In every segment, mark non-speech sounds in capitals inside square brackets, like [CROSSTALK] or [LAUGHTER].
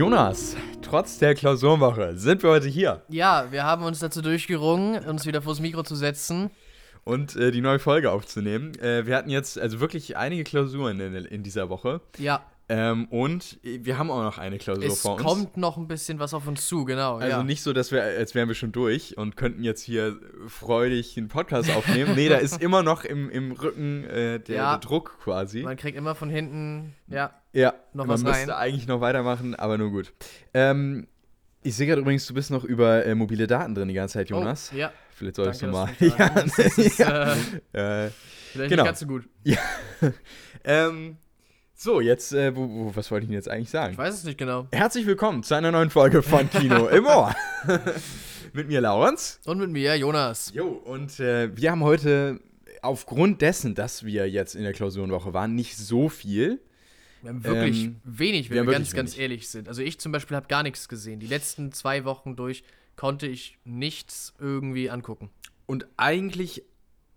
Jonas, trotz der Klausurenwoche sind wir heute hier Ja, wir haben uns dazu durchgerungen, uns wieder vors Mikro zu setzen. und äh, die neue Folge aufzunehmen. Äh, wir hatten jetzt also wirklich einige Klausuren in, in dieser Woche. Ja, Ähm, und wir haben auch noch eine Klausur es vor uns. kommt noch ein bisschen was auf uns zu, genau. also ja. nicht so, dass wir, als wären wir schon durch und könnten jetzt hier freudig einen Podcast aufnehmen. nee, da ist [LAUGHS] immer noch im, im Rücken äh, der, Ja. der Druck quasi. Man kriegt immer von hinten, ja. Ja, Noch man was müsste rein. eigentlich noch weitermachen, aber nur gut. Ähm, ich sehe gerade übrigens, du bist noch über äh, mobile Daten drin die ganze Zeit, Jonas. Oh, ja, Vielleicht solltest danke, du mal. dass du mich daran [LAUGHS] erinnerst. Das ist, ja. äh, [LAUGHS] vielleicht Genau. nicht ganz so gut. ähm, so, jetzt, äh, wo, wo, was wollte ich denn jetzt eigentlich sagen? Ich weiß es nicht genau. Herzlich willkommen zu einer neuen Folge von Kino [LAUGHS] im Ohr. [LAUGHS] Mit mir, Laurens. Und mit mir, Jonas. Jo, und äh, wir haben heute aufgrund dessen, dass wir jetzt in der Klausurenwoche waren, nicht so viel. Wir haben wirklich Ähm, wenig, wir wenn wir, wirklich ganz, ganz wenig. ehrlich sind. Also ich zum Beispiel habe gar nichts gesehen. Die letzten zwei Wochen durch konnte ich nichts irgendwie angucken. Und eigentlich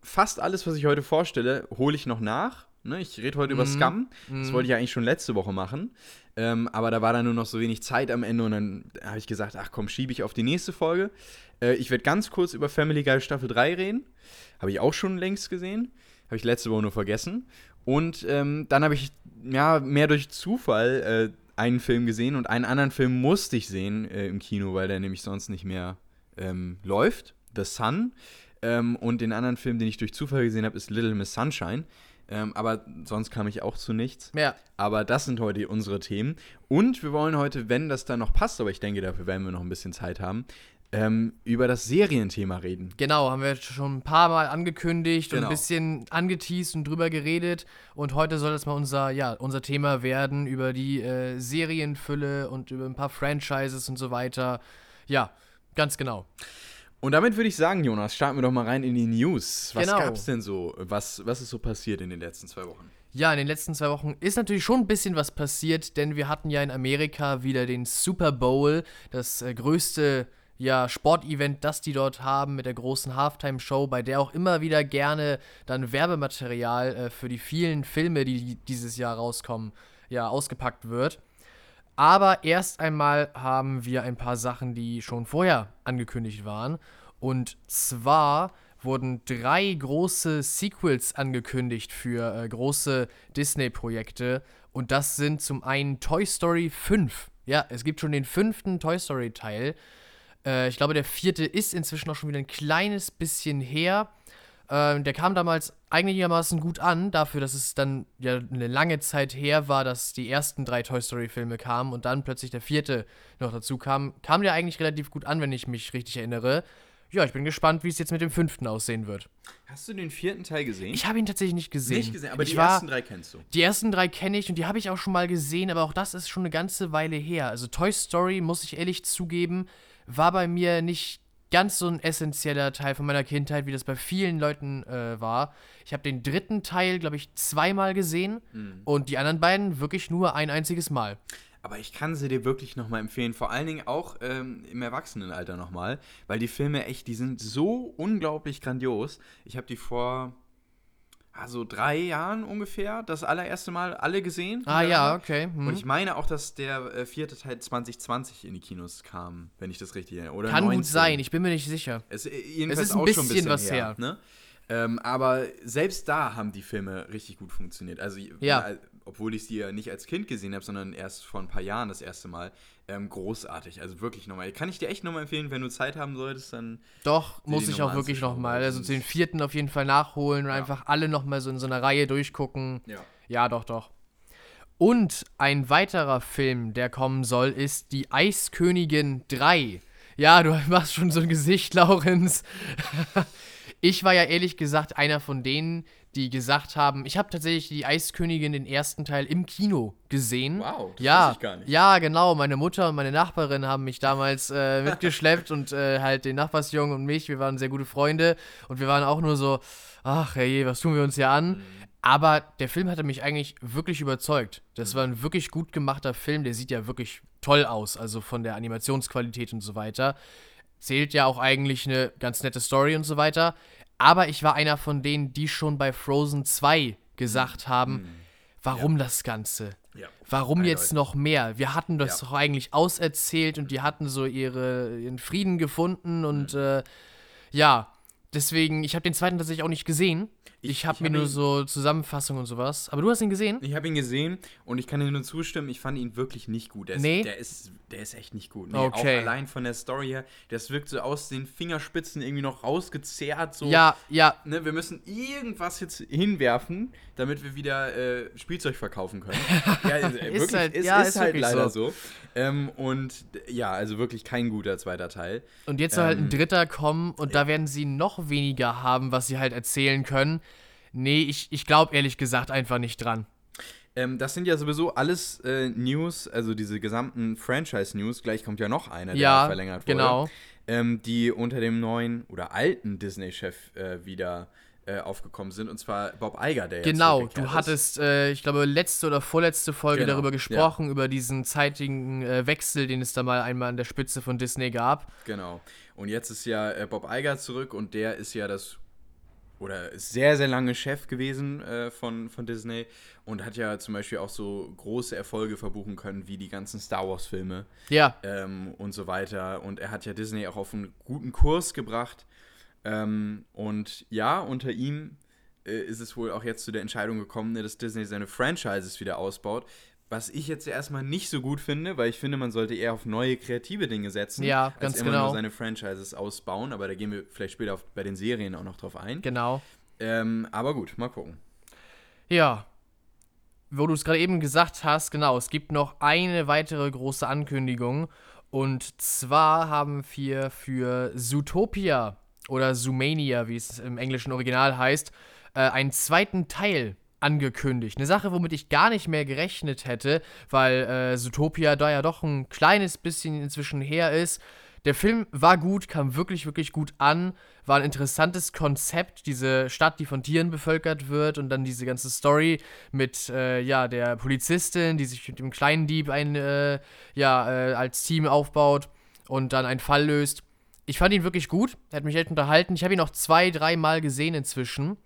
fast alles, was ich heute vorstelle, hole ich noch nach. Ne, ich rede heute über Mhm. Scum. Das Mhm. wollte ich ja eigentlich schon letzte Woche machen. Ähm, aber da war dann nur noch so wenig Zeit am Ende und dann habe ich gesagt, ach komm, schiebe ich auf die nächste Folge. Äh, ich werde ganz kurz über Family Guy Staffel 3 reden. Habe ich auch schon längst gesehen. Habe ich letzte Woche nur vergessen. Und ähm, dann habe ich, ja, mehr durch Zufall äh, einen Film gesehen und einen anderen Film musste ich sehen äh, im Kino, weil der nämlich sonst nicht mehr ähm, läuft. The Sun. Ähm, und den anderen Film, den ich durch Zufall gesehen habe, ist Little Miss Sunshine. Ähm, aber sonst kam ich auch zu nichts. Ja, Aber das sind heute unsere Themen. Und wir wollen heute, wenn das dann noch passt, aber ich denke, dafür werden wir noch ein bisschen Zeit haben, ähm, über das Serienthema reden. genau, haben wir schon ein paar Mal angekündigt und Genau. ein bisschen angeteased und drüber geredet. Und heute soll das mal unser, ja, unser Thema werden, über die äh, Serienfülle und über ein paar Franchises und so weiter. Ja, ganz genau. Und damit würde ich sagen, Jonas, starten wir doch mal rein in die News. Was Genau. gab's denn so? Was, was ist so passiert in den letzten zwei Wochen? Ja, in den letzten zwei Wochen ist natürlich schon ein bisschen was passiert, denn wir hatten ja in Amerika wieder den Super Bowl, das äh, größte ja, Sportevent, das die dort haben mit der großen Halftime-Show, bei der auch immer wieder gerne dann Werbematerial äh, für die vielen Filme, die dieses Jahr rauskommen, ja, ausgepackt wird. Aber erst einmal haben wir ein paar Sachen, die schon vorher angekündigt waren. Und zwar wurden drei große Sequels angekündigt für äh, große Disney-Projekte. Und das sind zum einen Toy Story 5. Ja, es gibt schon den fünften Toy Story-Teil. Äh, ich glaube, der vierte ist inzwischen auch schon wieder ein kleines bisschen her. Ähm, der kam damals einigermaßen gut an, dafür, dass es dann ja eine lange Zeit her war, dass die ersten drei Toy Story-Filme kamen und dann plötzlich der vierte noch dazu kam. Kam der eigentlich relativ gut an, wenn ich mich richtig erinnere. Ja, ich bin gespannt, wie es jetzt mit dem fünften aussehen wird. Hast du den vierten Teil gesehen? Ich habe ihn tatsächlich nicht gesehen. nicht gesehen, aber ich die war, ersten drei kennst du. die ersten drei kenne ich und die habe ich auch schon mal gesehen, aber auch das ist schon eine ganze Weile her. Also Toy Story, muss ich ehrlich zugeben, war bei mir nicht ganz so ein essentieller Teil von meiner Kindheit, wie das bei vielen Leuten äh, war. Ich habe den dritten Teil, glaube ich, zweimal gesehen und die anderen beiden wirklich nur ein einziges Mal. Aber ich kann sie dir wirklich nochmal empfehlen. Vor allen Dingen auch ähm, im Erwachsenenalter nochmal. Weil die Filme echt, die sind so unglaublich grandios. Ich habe die vor also drei Jahren ungefähr das allererste Mal alle gesehen. Ah ja, okay. hm. Und ich meine auch, dass der äh, vierte Teil 2020 in die Kinos kam, wenn ich das richtig erinnere. Oder Kann 19. gut sein, ich bin mir nicht sicher. Es, äh, Es ist ein auch schon bisschen was her. Ne? Ähm, aber selbst da haben die Filme richtig gut funktioniert. Also, Ja. obwohl ich sie ja nicht als Kind gesehen habe, sondern erst vor ein paar Jahren das erste Mal. Ähm, großartig. Also wirklich nochmal. Kann ich dir echt nochmal empfehlen, wenn du Zeit haben solltest, dann. Doch, muss ich auch wirklich nochmal. Also den vierten auf jeden Fall nachholen und Ja. einfach alle nochmal so in so einer Reihe durchgucken. Ja. Ja, doch, doch. Und ein weiterer Film, der kommen soll, ist Die Eiskönigin 3. Ja, du [LAUGHS] machst schon so ein Gesicht, Laurenz. [LAUGHS] ich war ja ehrlich gesagt einer von denen, die gesagt haben, ich habe tatsächlich die Eiskönigin den ersten Teil im Kino gesehen. Wow, das ja, wusste ich gar nicht. Ja, genau. Meine Mutter und meine Nachbarin haben mich damals äh, [LAUGHS] mitgeschleppt und äh, halt den Nachbarsjungen und mich. Wir waren sehr gute Freunde und wir waren auch nur so, ach hey, was tun wir uns hier an? Aber der Film hatte mich eigentlich wirklich überzeugt. Das war ein wirklich gut gemachter Film. Der sieht ja wirklich toll aus, also von der Animationsqualität und so weiter. Zählt ja auch eigentlich eine ganz nette Story und so weiter. Aber ich war einer von denen, die schon bei Frozen 2 gesagt haben, warum das Ganze? Ja. Warum Eindeutig. jetzt noch mehr? Wir hatten das Ja. doch eigentlich auserzählt und die hatten so ihre, ihren Frieden gefunden und Mhm. äh, ja, deswegen, ich habe den zweiten tatsächlich auch nicht gesehen. Ich, Ich- habe mir hab nur ihn- so Zusammenfassungen und sowas. Aber du hast ihn gesehen? Ich habe ihn gesehen und ich kann dir nur zustimmen, ich fand ihn wirklich nicht gut. Der ist, Nee? der ist, der ist echt nicht gut. Nee, Okay. Auch allein von der Story her, das wirkt so aus den Fingerspitzen irgendwie noch rausgezerrt. So, Ja, ja, Ne, wir müssen irgendwas jetzt hinwerfen, damit wir wieder äh, Spielzeug verkaufen können. [LAUGHS] Ja, äh, wirklich, halt- es ja, ist, ist halt leider so. so. Ähm, und ja, also wirklich kein guter zweiter Teil. Und jetzt soll halt ein Ähm, dritter kommen und da werden sie noch weniger haben, was sie halt erzählen können. Nee, ich, ich glaube ehrlich gesagt einfach nicht dran. Ähm, das sind ja sowieso alles äh, News, also diese gesamten Franchise-News. Gleich kommt ja noch einer, der Ja, verlängert wurde. genau. Ähm, die unter dem neuen oder alten Disney-Chef äh, wieder äh, aufgekommen sind. Und zwar Bob Iger, der jetzt Genau, zurückgekehrt du hattest, äh, ich glaube, letzte oder vorletzte Folge Genau, darüber ja. gesprochen, über diesen zeitigen äh, Wechsel, den es da mal einmal an der Spitze von Disney gab. Genau. Und jetzt ist ja äh, Bob Iger zurück und der ist ja das oder sehr, sehr lange Chef gewesen äh, von, von Disney und hat ja zum Beispiel auch so große Erfolge verbuchen können, wie die ganzen Star Wars-Filme Ja, ähm, und so weiter. Und er hat ja Disney auch auf einen guten Kurs gebracht. Ähm, und ja, unter ihm äh, ist es wohl auch jetzt zu der Entscheidung gekommen, ne, dass Disney seine Franchises wieder ausbaut. Was ich jetzt erstmal nicht so gut finde, weil ich finde, man sollte eher auf neue kreative Dinge setzen, Ja, als ganz immer genau. nur seine Franchises ausbauen. Aber da gehen wir vielleicht später auf, bei den Serien auch noch drauf ein. genau. Ähm, aber gut, mal gucken. Ja. Wo du es gerade eben gesagt hast, genau, es gibt noch eine weitere große Ankündigung. Und zwar haben wir für Zootopia oder Zoomania, wie es im englischen Original heißt, äh, einen zweiten Teil angekündigt. Eine Sache, womit ich gar nicht mehr gerechnet hätte, weil äh, Zootopia da ja doch ein kleines bisschen inzwischen her ist. Der Film war gut, kam wirklich, wirklich gut an, war ein interessantes Konzept, diese Stadt, die von Tieren bevölkert wird und dann diese ganze Story mit, äh, ja, der Polizistin, die sich mit dem kleinen Dieb ein, äh, ja, äh, als Team aufbaut und dann einen Fall löst. Ich fand ihn wirklich gut, er hat mich echt unterhalten. Ich habe ihn auch zwei, dreimal gesehen inzwischen.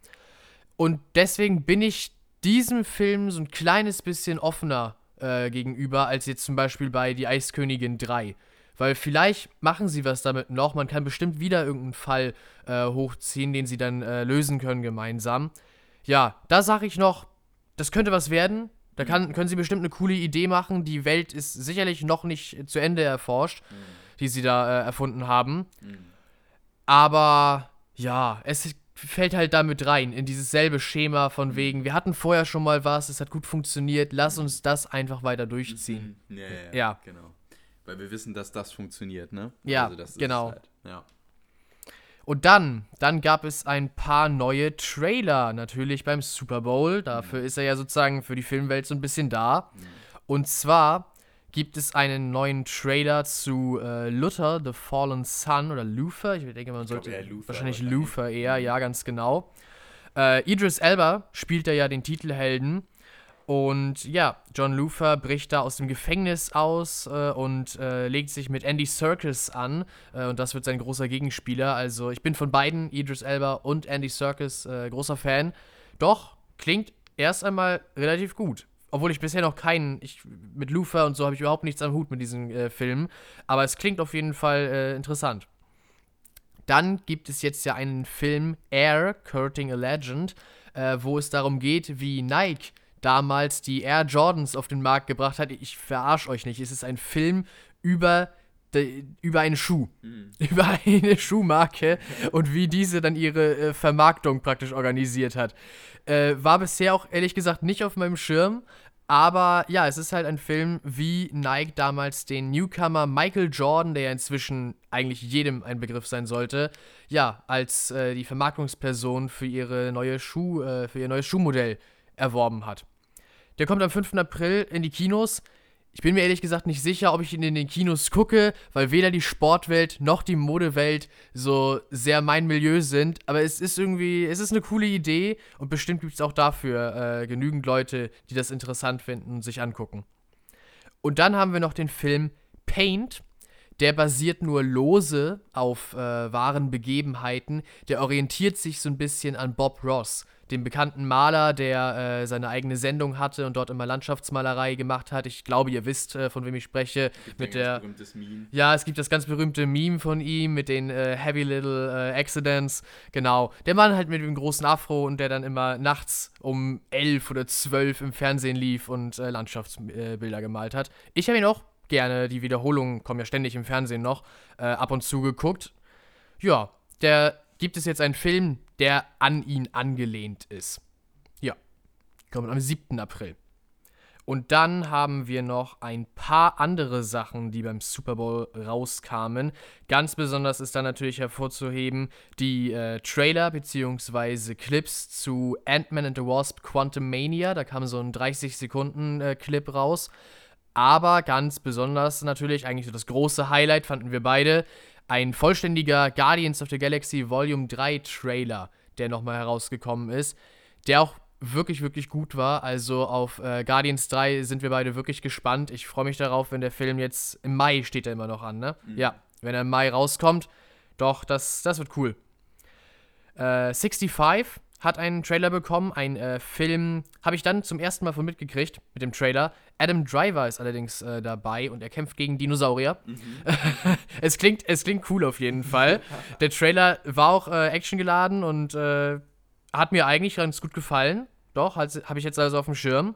Und deswegen bin ich diesem Film so ein kleines bisschen offener äh, gegenüber, als jetzt zum Beispiel bei Die Eiskönigin 3. Weil vielleicht machen sie was damit noch. Man kann bestimmt wieder irgendeinen Fall äh, hochziehen, den sie dann äh, lösen können gemeinsam. Ja, da sage ich noch, das könnte was werden. Da kann, können sie bestimmt eine coole Idee machen. Die Welt ist sicherlich noch nicht zu Ende erforscht, die sie da äh, erfunden haben. Aber ja, es fällt halt damit rein, in dieses selbe Schema von wegen, wir hatten vorher schon mal was, es hat gut funktioniert, lass uns das einfach weiter durchziehen. Ja, ja, Ja. genau. Weil wir wissen, dass das funktioniert, ne? Ja, das ist genau. Halt. Ja. Und dann, dann gab es ein paar neue Trailer, natürlich beim Super Bowl. Dafür ist er ja sozusagen für die Filmwelt so ein bisschen da. Und zwar gibt es einen neuen Trailer zu äh, Luther, The Fallen Sun oder Luther. Ich denke, man sollte Luther wahrscheinlich wahrscheinlich. Luther eher, ja, ganz genau. Äh, Idris Elba spielt da ja den Titelhelden. Und ja, John Luther bricht da aus dem Gefängnis aus äh, und äh, legt sich mit Andy Serkis an. Äh, und das wird sein großer Gegenspieler. Also ich bin von beiden, Idris Elba und Andy Serkis, äh, großer Fan. Doch, klingt erst einmal relativ gut. Obwohl ich bisher noch keinen, ich, mit Luther und so habe ich überhaupt nichts am Hut mit diesen äh, Filmen. Aber es klingt auf jeden Fall äh, interessant. Dann gibt es jetzt ja einen Film Air, Courting a Legend, äh, wo es darum geht, wie Nike damals die Air Jordans auf den Markt gebracht hat. Ich verarsch euch nicht. Es ist ein Film über, über einen Schuh. [LAUGHS] Über eine Schuhmarke und wie diese dann ihre äh, Vermarktung praktisch organisiert hat. Äh, war bisher auch ehrlich gesagt nicht auf meinem Schirm. Aber ja, es ist halt ein Film, wie Nike damals den Newcomer Michael Jordan, der ja inzwischen eigentlich jedem ein Begriff sein sollte, ja, als äh, die Vermarktungsperson für ihre neue Schuh, äh, für ihr neues Schuhmodell erworben hat. Der kommt am 5. April in die Kinos. Ich bin mir ehrlich gesagt nicht sicher, ob ich ihn in den Kinos gucke, weil weder die Sportwelt noch die Modewelt so sehr mein Milieu sind. Aber es ist irgendwie, es ist eine coole Idee und bestimmt gibt es auch dafür äh, genügend Leute, die das interessant finden und sich angucken. Und dann haben wir noch den Film Paint. der basiert nur lose auf äh, wahren Begebenheiten. Der orientiert sich so ein bisschen an Bob Ross, dem bekannten Maler, der äh, seine eigene Sendung hatte und dort immer Landschaftsmalerei gemacht hat. Ich glaube, ihr wisst, äh, von wem ich spreche. mit der Ja, es gibt das ganz berühmte Meme von ihm mit den äh, Heavy Little äh, Accidents. Genau. Der Mann halt mit dem großen Afro und der dann immer nachts um elf oder zwölf im Fernsehen lief und äh, Landschaftsbilder gemalt hat. Ich habe ihn auch gerne, die Wiederholungen kommen ja ständig im Fernsehen noch, äh, ab und zu geguckt. Ja, der gibt es jetzt einen Film, der an ihn angelehnt ist. Ja, kommt am 7. April. Und dann haben wir noch ein paar andere Sachen, die beim Super Bowl rauskamen. Ganz besonders ist da natürlich hervorzuheben die äh, Trailer bzw. Clips zu Ant-Man and the Wasp Quantum Mania. Da kam so ein 30-Sekunden-Clip äh, raus. Aber ganz besonders natürlich, eigentlich so das große Highlight fanden wir beide, ein vollständiger Guardians of the Galaxy Volume 3 Trailer, der nochmal herausgekommen ist, der auch wirklich, wirklich gut war. Also auf äh, Guardians 3 sind wir beide wirklich gespannt. Ich freue mich darauf, wenn der Film jetzt im Mai steht er immer noch an, ne? Mhm. Ja, wenn er im Mai rauskommt. Doch, das, das wird cool. Äh, 65 hat einen Trailer bekommen, ein äh, Film, habe ich dann zum ersten Mal von mitgekriegt mit dem Trailer. Adam Driver ist allerdings äh, dabei und er kämpft gegen Dinosaurier. Mhm. [LAUGHS] es, klingt, es klingt cool auf jeden Fall. [LAUGHS] Der Trailer war auch äh, actiongeladen und äh, hat mir eigentlich ganz gut gefallen. Doch, habe ich jetzt also auf dem Schirm.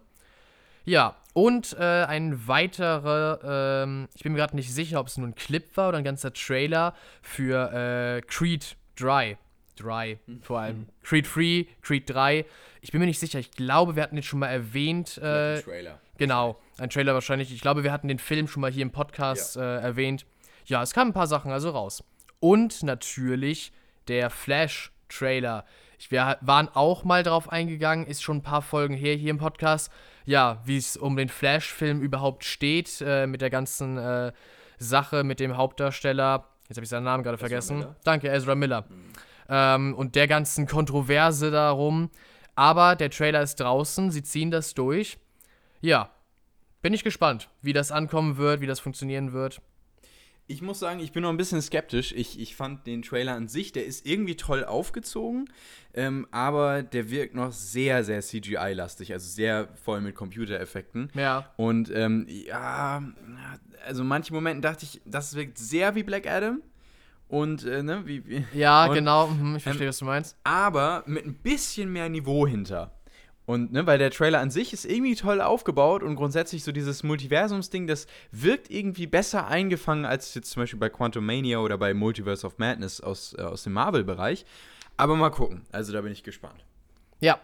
Ja, und äh, ein weiterer, ähm, ich bin mir gerade nicht sicher, ob es nur ein Clip war oder ein ganzer Trailer für äh, Creed Dry. 3 mhm. vor allem. Creed 3, Creed 3. Ich bin mir nicht sicher. Ich glaube, wir hatten den schon mal erwähnt. Äh, ein Trailer. Genau, ein Trailer wahrscheinlich. Ich glaube, wir hatten den Film schon mal hier im Podcast ja. äh, erwähnt. Ja, es kamen ein paar Sachen also raus. Und natürlich der Flash-Trailer. Wir waren auch mal drauf eingegangen, ist schon ein paar Folgen her hier im Podcast. Ja, wie es um den Flash-Film überhaupt steht, äh, mit der ganzen äh, Sache mit dem Hauptdarsteller. Jetzt habe ich seinen Namen gerade vergessen. Miller. Danke, Ezra Miller. Mhm ähm, und der ganzen Kontroverse darum. Aber der Trailer ist draußen, sie ziehen das durch. Ja, bin ich gespannt, wie das ankommen wird, wie das funktionieren wird. Ich muss sagen, ich bin noch ein bisschen skeptisch. Ich, ich fand den Trailer an sich, der ist irgendwie toll aufgezogen, ähm, aber der wirkt noch sehr, sehr CGI-lastig, also sehr voll mit Computereffekten. Ja. Und ähm, ja, also manche Momente dachte ich, das wirkt sehr wie Black Adam. Und, äh, ne, wie, wie Ja, [LAUGHS] und, genau, mhm, ich verstehe, ähm, was du meinst. Aber mit ein bisschen mehr Niveau hinter. Und, ne, weil der Trailer an sich ist irgendwie toll aufgebaut und grundsätzlich so dieses Multiversums-Ding, das wirkt irgendwie besser eingefangen als jetzt zum Beispiel bei Quantum Mania oder bei Multiverse of Madness aus, äh, aus dem Marvel-Bereich. Aber mal gucken. Also da bin ich gespannt. Ja.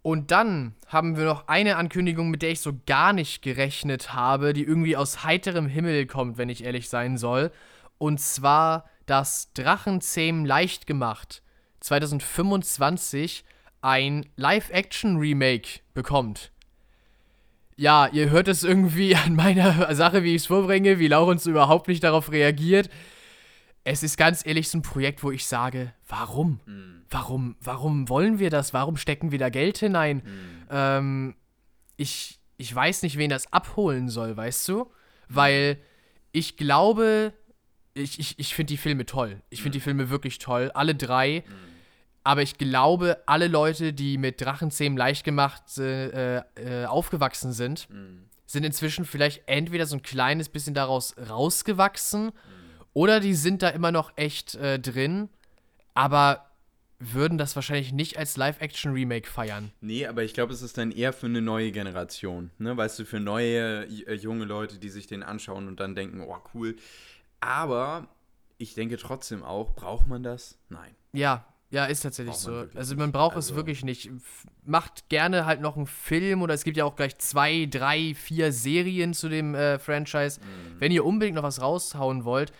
Und dann haben wir noch eine Ankündigung, mit der ich so gar nicht gerechnet habe, die irgendwie aus heiterem Himmel kommt, wenn ich ehrlich sein soll. Und zwar dass Drachenzähmen leicht gemacht 2025 ein Live-Action-Remake bekommt. Ja, ihr hört es irgendwie [LAUGHS] an meiner Sache, wie ich es vorbringe, wie Laurens überhaupt nicht darauf reagiert. Es ist ganz ehrlich so ein Projekt, wo ich sage, warum? Mhm. Warum? Warum wollen wir das? Warum stecken wir da Geld hinein? Mhm. Ähm, ich, ich weiß nicht, wen das abholen soll, weißt du? Weil ich glaube, ich, ich, ich finde die Filme toll. Ich finde mhm. die Filme wirklich toll. Alle drei. Mhm. Aber ich glaube, alle Leute, die mit Drachenzähmen leicht gemacht äh, äh, aufgewachsen sind, mhm. sind inzwischen vielleicht entweder so ein kleines bisschen daraus rausgewachsen mhm. oder die sind da immer noch echt äh, drin, aber würden das wahrscheinlich nicht als Live-Action-Remake feiern. Nee, aber ich glaube, es ist dann eher für eine neue Generation. Ne? Weißt du, für neue, äh, junge Leute, die sich den anschauen und dann denken, oh cool, aber ich denke trotzdem auch, braucht man das? Nein. Ja, ja, ist tatsächlich so. Also man braucht also, es wirklich nicht. Macht gerne halt noch einen Film oder es gibt ja auch gleich zwei, drei, vier Serien zu dem äh, Franchise. Mhm. Wenn ihr unbedingt noch was raushauen wollt,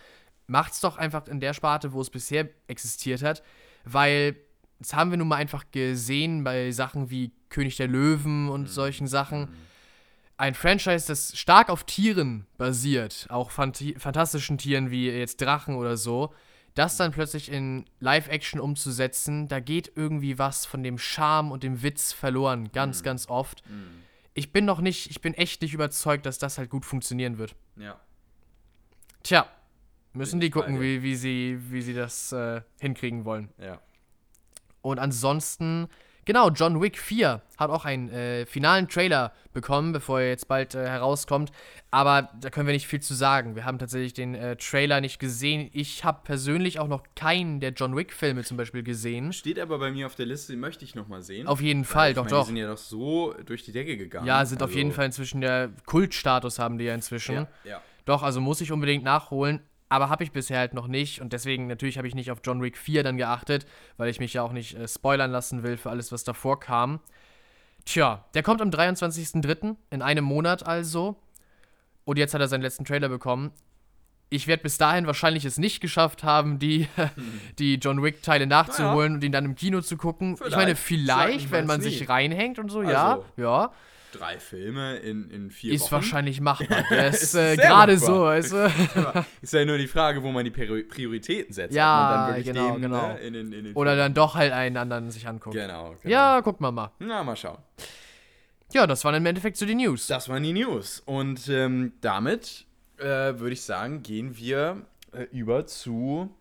macht's doch einfach in der Sparte, wo es bisher existiert hat, weil das haben wir nun mal einfach gesehen bei Sachen wie König der Löwen und mhm. solchen Sachen. Mhm ein Franchise, das stark auf Tieren basiert, auch fantastischen Tieren wie jetzt Drachen oder so, das dann plötzlich in Live-Action umzusetzen, da geht irgendwie was von dem Charme und dem Witz verloren, ganz, mhm. ganz oft. Mhm. Ich bin noch nicht, ich bin echt nicht überzeugt, dass das halt gut funktionieren wird. Ja. Tja, müssen die gucken, wie, wie, sie, wie sie das äh, hinkriegen wollen. Ja. Und ansonsten, genau, John Wick 4 hat auch einen äh, finalen Trailer bekommen, bevor er jetzt bald äh, herauskommt. Aber da können wir nicht viel zu sagen. Wir haben tatsächlich den äh, Trailer nicht gesehen. Ich habe persönlich auch noch keinen der John Wick-Filme zum Beispiel gesehen. Steht aber bei mir auf der Liste, den möchte ich noch mal sehen. Auf jeden Fall, doch, meine, doch. Die sind ja doch so durch die Decke gegangen. Ja, sind auf Also, jeden Fall inzwischen der Kultstatus haben die ja inzwischen. Ja, ja. Doch, also muss ich unbedingt nachholen. Aber habe ich bisher halt noch nicht. Und deswegen natürlich habe ich nicht auf John Wick 4 dann geachtet, weil ich mich ja auch nicht äh, spoilern lassen will für alles, was davor kam. Tja, der kommt am 23.03. in einem Monat also. Und jetzt hat er seinen letzten Trailer bekommen. Ich werde bis dahin wahrscheinlich es nicht geschafft haben, die, [LAUGHS] die John Wick-Teile nachzuholen und ihn dann im Kino zu gucken. Ich meine, Vielleicht. Vielleicht, wenn man nie. sich reinhängt und so, ja, Also, ja. Drei Filme in, in vier Ist Wochen. wahrscheinlich machbar. [LAUGHS] Der ist Ist äh, gerade so, weißt du? [LAUGHS] Ist ja nur die Frage, wo man die Priori- Prioritäten setzt. Ja, genau, den, genau. Ne, in, in den Oder dann doch halt einen anderen sich angucken. Genau, genau. Ja, gucken wir mal. Na, mal schauen. Ja, das waren im Endeffekt so die News. Das waren die News. Und ähm, damit äh, würde ich sagen, gehen wir äh, über zu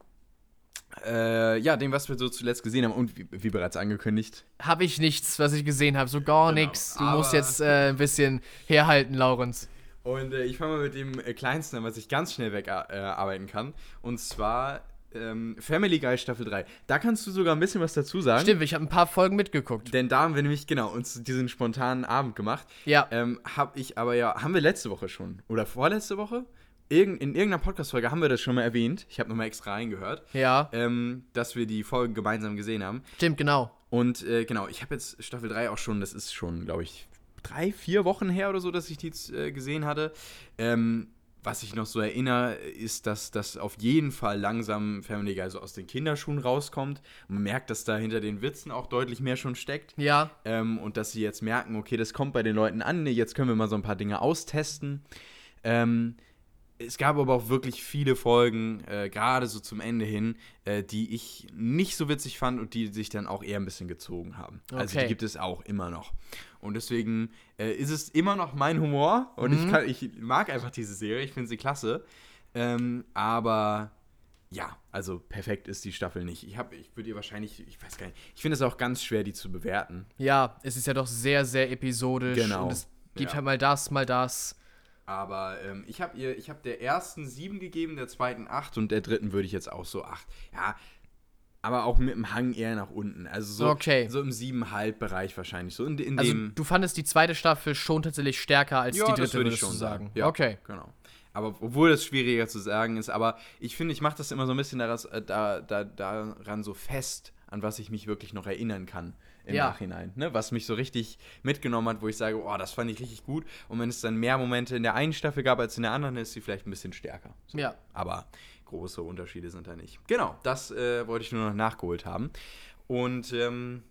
äh, ja, dem, was wir so zuletzt gesehen haben. Und wie, wie bereits angekündigt, Habe ich nichts, was ich gesehen habe. So gar Genau, nichts. Du musst jetzt äh, ein bisschen herhalten, Laurenz. Und äh, ich fange mal mit dem äh, kleinsten an, was ich ganz schnell wegarbeiten äh, kann. Und zwar ähm, Family Guy Staffel 3. Da kannst du sogar ein bisschen was dazu sagen. Stimmt, ich habe ein paar Folgen mitgeguckt. Denn da haben wir nämlich, genau, uns diesen spontanen Abend gemacht. Ja. Ähm, hab ich aber ja, haben wir letzte Woche schon oder vorletzte Woche? In irgendeiner Podcast-Folge haben wir das schon mal erwähnt. Ich habe nochmal extra reingehört, Ja, ähm, dass wir die Folgen gemeinsam gesehen haben. stimmt, genau. Und äh, genau, ich habe jetzt Staffel 3 auch schon, das ist schon, glaube ich, drei, vier Wochen her oder so, dass ich die äh, gesehen hatte. Ähm, was ich noch so erinnere, ist, dass das auf jeden Fall langsam Family Guy so aus den Kinderschuhen rauskommt. Man merkt, dass da hinter den Witzen auch deutlich mehr schon steckt. Ja, Ähm, und dass sie jetzt merken, okay, das kommt bei den Leuten an, jetzt können wir mal so ein paar Dinge austesten. Ähm, es gab aber auch wirklich viele Folgen, äh, gerade so zum Ende hin, äh, die ich nicht so witzig fand und die sich dann auch eher ein bisschen gezogen haben. Also die Okay. gibt es auch immer noch. Und deswegen äh, ist es immer noch mein Humor und ich, Mhm. kann, ich mag einfach diese Serie, ich finde sie klasse. Ähm, aber ja, also perfekt ist die Staffel nicht. Ich, hab- ich würde ihr wahrscheinlich, ich weiß gar nicht, ich finde es auch ganz schwer, die zu bewerten. ja, es ist ja doch sehr, sehr episodisch. Genau. Und es gibt Ja. halt mal das, mal das. Aber ähm, ich habe ihr, ich habe der ersten sieben gegeben, der zweiten acht und der dritten würde ich jetzt auch so acht. Ja, aber auch mit dem Hang eher nach unten. Also so, Okay. so im siebenhalb-Bereich wahrscheinlich. So in, in Also, dem. du fandest die zweite Staffel schon tatsächlich stärker als ja, die das dritte, würde würdest ich schon sagen. sagen. Ja, Okay. Genau. Aber obwohl das schwieriger zu sagen ist, aber ich finde, ich mache das immer so ein bisschen daran, äh, da, da, daran so fest, an was ich mich wirklich noch erinnern kann im Ja. Nachhinein. Ne? Was mich so richtig mitgenommen hat, wo ich sage, oh, das fand ich richtig gut. Und wenn es dann mehr Momente in der einen Staffel gab als in der anderen, ist sie vielleicht ein bisschen stärker. So. Ja. Aber große Unterschiede sind da nicht. Genau, das äh, wollte ich nur noch nachgeholt haben. Und ähm,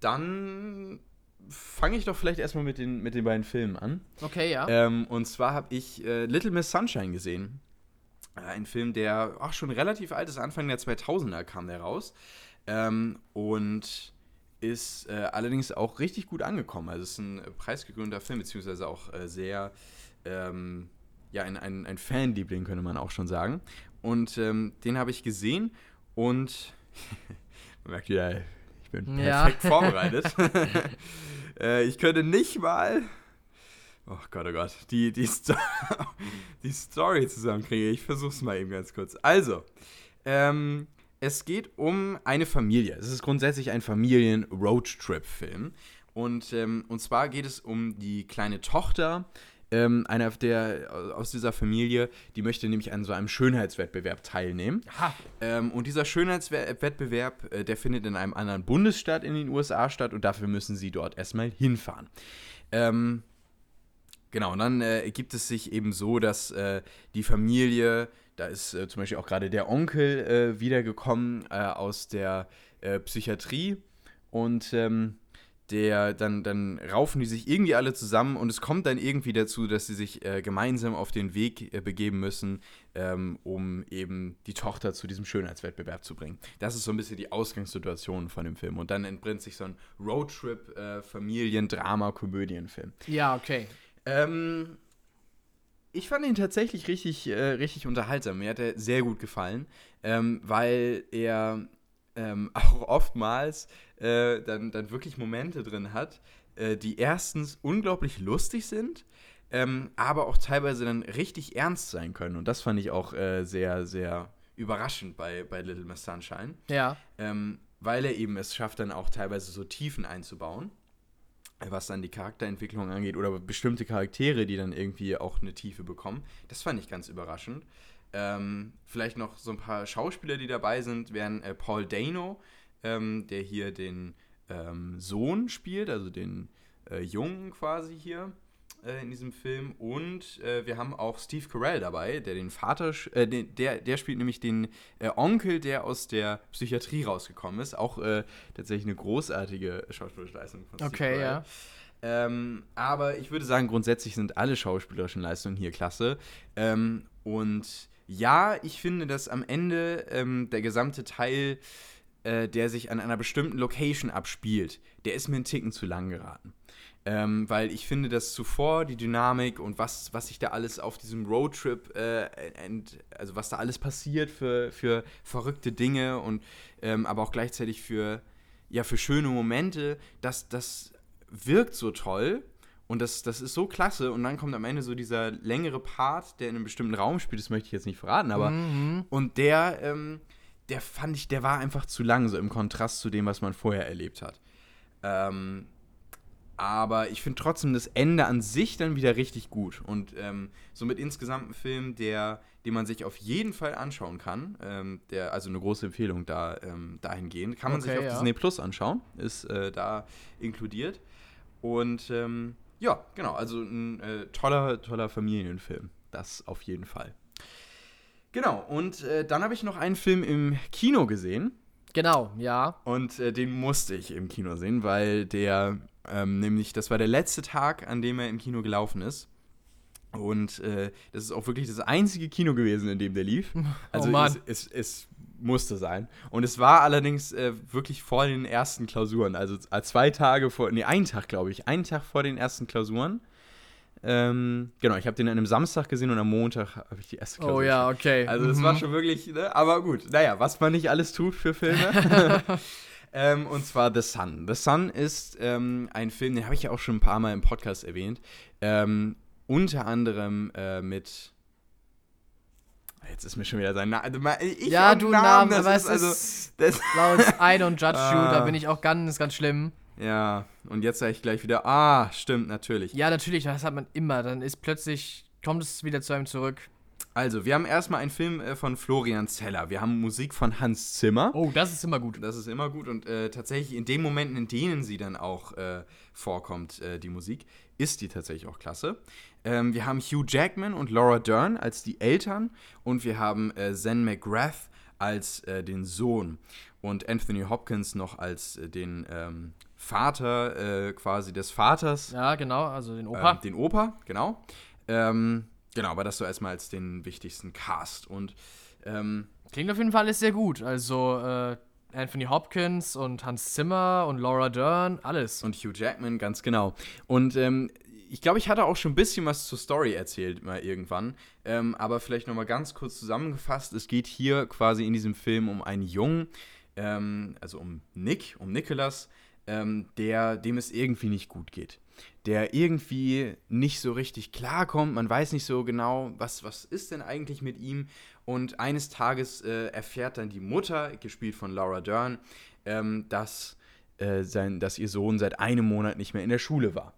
dann fange ich doch vielleicht erstmal mit den, mit den beiden Filmen an. Okay, ja. Ähm, und zwar habe ich äh, Little Miss Sunshine gesehen. Äh, ein Film, der auch schon relativ alt ist, Anfang der 2000er kam der raus. Ähm, und ist äh, allerdings auch richtig gut angekommen. Also es ist ein äh, preisgekrönter Film, beziehungsweise auch äh, sehr, ähm, ja, ein, ein, ein Fanliebling, könnte man auch schon sagen. Und ähm, den habe ich gesehen und [LAUGHS] man merkt ja, ich bin Ja. perfekt [LAUGHS] vorbereitet. [LAUGHS] äh, ich könnte nicht mal Oh Gott, oh Gott. Die, die, Sto die Story zusammenkriege. Ich versuch's mal eben ganz kurz. Also, ähm, es geht um eine Familie. Es ist grundsätzlich ein Familien-Roadtrip-Film. Und, ähm, und zwar geht es um die kleine Tochter ähm, einer der aus dieser Familie, die möchte nämlich an so einem Schönheitswettbewerb teilnehmen. Ähm, und dieser Schönheitswettbewerb, äh, der findet in einem anderen Bundesstaat in den USA statt und dafür müssen sie dort erstmal hinfahren. Ähm, genau, und dann äh, gibt es sich eben so, dass äh, die Familie, da ist äh, zum Beispiel auch gerade der Onkel äh, wiedergekommen äh, aus der äh, Psychiatrie und ähm, der, dann, dann raufen die sich irgendwie alle zusammen und es kommt dann irgendwie dazu, dass sie sich äh, gemeinsam auf den Weg äh, begeben müssen, ähm, um eben die Tochter zu diesem Schönheitswettbewerb zu bringen. Das ist so ein bisschen die Ausgangssituation von dem Film. Und dann entbrennt sich so ein Roadtrip, äh, Familien, Drama, Komödienfilm. Ja, okay. Ähm, ich fand ihn tatsächlich richtig, äh, richtig unterhaltsam. Mir hat er sehr gut gefallen, ähm, weil er ähm, [LAUGHS] auch oftmals äh, dann, dann wirklich Momente drin hat, äh, die erstens unglaublich lustig sind, ähm, aber auch teilweise dann richtig ernst sein können. Und das fand ich auch äh, sehr, sehr überraschend bei, bei Little Miss Sunshine. Ja. Ähm, weil er eben es schafft, dann auch teilweise so Tiefen einzubauen, was dann die Charakterentwicklung angeht oder bestimmte Charaktere, die dann irgendwie auch eine Tiefe bekommen. Das fand ich ganz überraschend. Ähm, vielleicht noch so ein paar Schauspieler, die dabei sind, wären äh, Paul Dano, ähm, der hier den ähm, Sohn spielt, also den äh, Jungen quasi hier äh, in diesem Film. Und äh, wir haben auch Steve Carell dabei, der den Vater, äh, der, der spielt nämlich den äh, Onkel, der aus der Psychiatrie rausgekommen ist. Auch äh, tatsächlich eine großartige schauspielerische Leistung von Steve Okay, Carell. ja. Ähm, aber ich würde sagen, grundsätzlich sind alle schauspielerischen Leistungen hier klasse. Ähm, und ja, ich finde, dass am Ende ähm, der gesamte Teil, äh, der sich an einer bestimmten Location abspielt, der ist mir einen Ticken zu lang geraten. Ähm, weil ich finde, dass zuvor die Dynamik und was, was sich da alles auf diesem Roadtrip, äh, ent, also was da alles passiert für, für verrückte Dinge und ähm, aber auch gleichzeitig für, ja, für schöne Momente, das, das wirkt so toll und das, das ist so klasse und dann kommt am Ende so dieser längere Part, der in einem bestimmten Raum spielt, das möchte ich jetzt nicht verraten, aber Mhm. und der, ähm, der fand ich, der war einfach zu lang, so im Kontrast zu dem, was man vorher erlebt hat. Ähm, aber ich finde trotzdem das Ende an sich dann wieder richtig gut. Und ähm, somit insgesamt ein Film, der, den man sich auf jeden Fall anschauen kann. Ähm, der, also eine große Empfehlung da, ähm, dahingehend. Kann man sich Okay, auf ja. Disney Plus anschauen. Ist äh, da inkludiert. Und ähm, ja, genau, also ein äh, toller, toller Familienfilm. Das auf jeden Fall. Genau, und äh, dann habe ich noch einen Film im Kino gesehen. Genau, ja. Und äh, den musste ich im Kino sehen, weil der, ähm, nämlich, das war der letzte Tag, an dem er im Kino gelaufen ist. Und äh, das ist auch wirklich das einzige Kino gewesen, in dem der lief. [LAUGHS] Also Oh. Es, es, es musste sein. Und es war allerdings äh, wirklich vor den ersten Klausuren. Also äh, zwei Tage vor, nee, einen Tag, glaube ich. Einen Tag vor den ersten Klausuren. Ähm, genau, ich habe den an einem Samstag gesehen und am Montag habe ich die erste Klausur. Oh ja, okay. Also es Mhm. war schon wirklich, ne? aber gut, naja, was man nicht alles tut für Filme. [LAUGHS] [LAUGHS] ähm, und zwar The Sun. The Sun ist ähm, ein Film, den habe ich ja auch schon ein paar Mal im Podcast erwähnt. Ähm, unter anderem äh, mit. Jetzt ist mir schon wieder sein Name. Ich ja, du Namen, das aber ist es also. Das, [LAUGHS] laut I don't judge you, da Ah. bin ich auch ganz, ganz schlimm. ja, und jetzt sage ich gleich wieder, ah, stimmt, natürlich. Ja, natürlich, das hat man immer. Dann ist plötzlich, kommt es wieder zu einem zurück. Also, wir haben erstmal einen Film äh, von Florian Zeller. Wir haben Musik von Hans Zimmer. Oh, das ist immer gut. Das ist immer gut und äh, tatsächlich in den Momenten, in denen sie dann auch äh, vorkommt, äh, die Musik, ist die tatsächlich auch klasse. Ähm, wir haben Hugh Jackman und Laura Dern als die Eltern und wir haben äh, Zen McGrath als äh, den Sohn und Anthony Hopkins noch als den ähm, Vater quasi des Vaters Ja, genau, also den Opa. ähm, den Opa, genau. Ähm, genau, aber das so erstmal als den wichtigsten Cast. Und ähm, Klingt auf jeden Fall alles sehr gut. Also äh, Anthony Hopkins und Hans Zimmer und Laura Dern, alles. und Hugh Jackman, ganz genau. Und ähm, ich glaube, ich hatte auch schon ein bisschen was zur Story erzählt, mal irgendwann. Ähm, aber vielleicht nochmal ganz kurz zusammengefasst. Es geht hier quasi in diesem Film um einen Jungen, ähm, also um Nick, um Nicholas, ähm, der, dem es irgendwie nicht gut geht. Der irgendwie nicht so richtig klarkommt. Man weiß nicht so genau, was, was ist denn eigentlich mit ihm. Und eines Tages äh, erfährt dann die Mutter, gespielt von Laura Dern, ähm, dass, äh, sein, dass ihr Sohn seit einem Monat nicht mehr in der Schule war.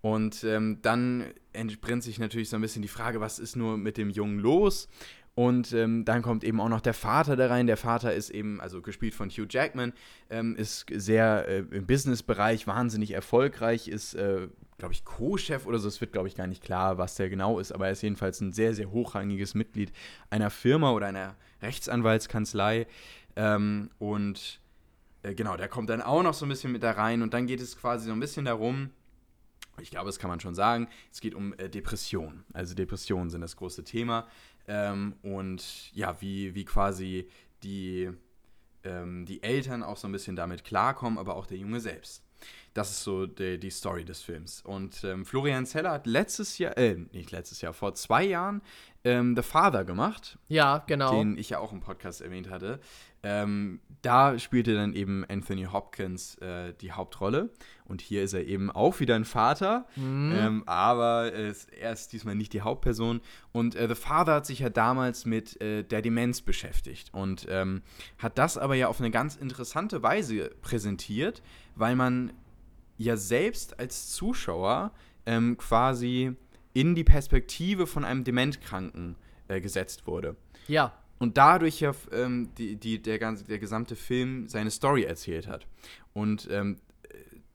Und ähm, dann entbrennt sich natürlich so ein bisschen die Frage, was ist nur mit dem Jungen los? Und ähm, dann kommt eben auch noch der Vater da rein. Der Vater ist eben, also gespielt von Hugh Jackman, ähm, ist sehr äh, im Businessbereich wahnsinnig erfolgreich, ist, äh, glaube ich, Co-Chef oder so. Es wird, glaube ich, gar nicht klar, was der genau ist, aber er ist jedenfalls ein sehr, sehr hochrangiges Mitglied einer Firma oder einer Rechtsanwaltskanzlei. Ähm, und äh, genau, der kommt dann auch noch so ein bisschen mit da rein. Und dann geht es quasi so ein bisschen darum, ich glaube, das kann man schon sagen. Es geht um äh, Depressionen. Also Depressionen sind das große Thema. Ähm, und ja, wie, wie quasi die, ähm, die Eltern auch so ein bisschen damit klarkommen, aber auch der Junge selbst. Das ist so die, die Story des Films. Und ähm, Florian Zeller hat letztes Jahr, äh, nicht letztes Jahr, vor zwei Jahren ähm, The Father gemacht. Ja, genau. Den ich ja auch im Podcast erwähnt hatte. Ähm, da spielte dann eben Anthony Hopkins äh, die Hauptrolle. Und hier ist er eben auch wieder ein Vater. Mhm. Ähm, aber äh, er ist diesmal nicht die Hauptperson. Und äh, The Father hat sich ja damals mit äh, der Demenz beschäftigt. Und ähm, hat das aber ja auf eine ganz interessante Weise präsentiert, weil man ja selbst als Zuschauer ähm, quasi in die Perspektive von einem Dementkranken äh, gesetzt wurde. Ja und dadurch ja ähm, die, die, der, ganze, der gesamte Film seine Story erzählt hat. Und ähm,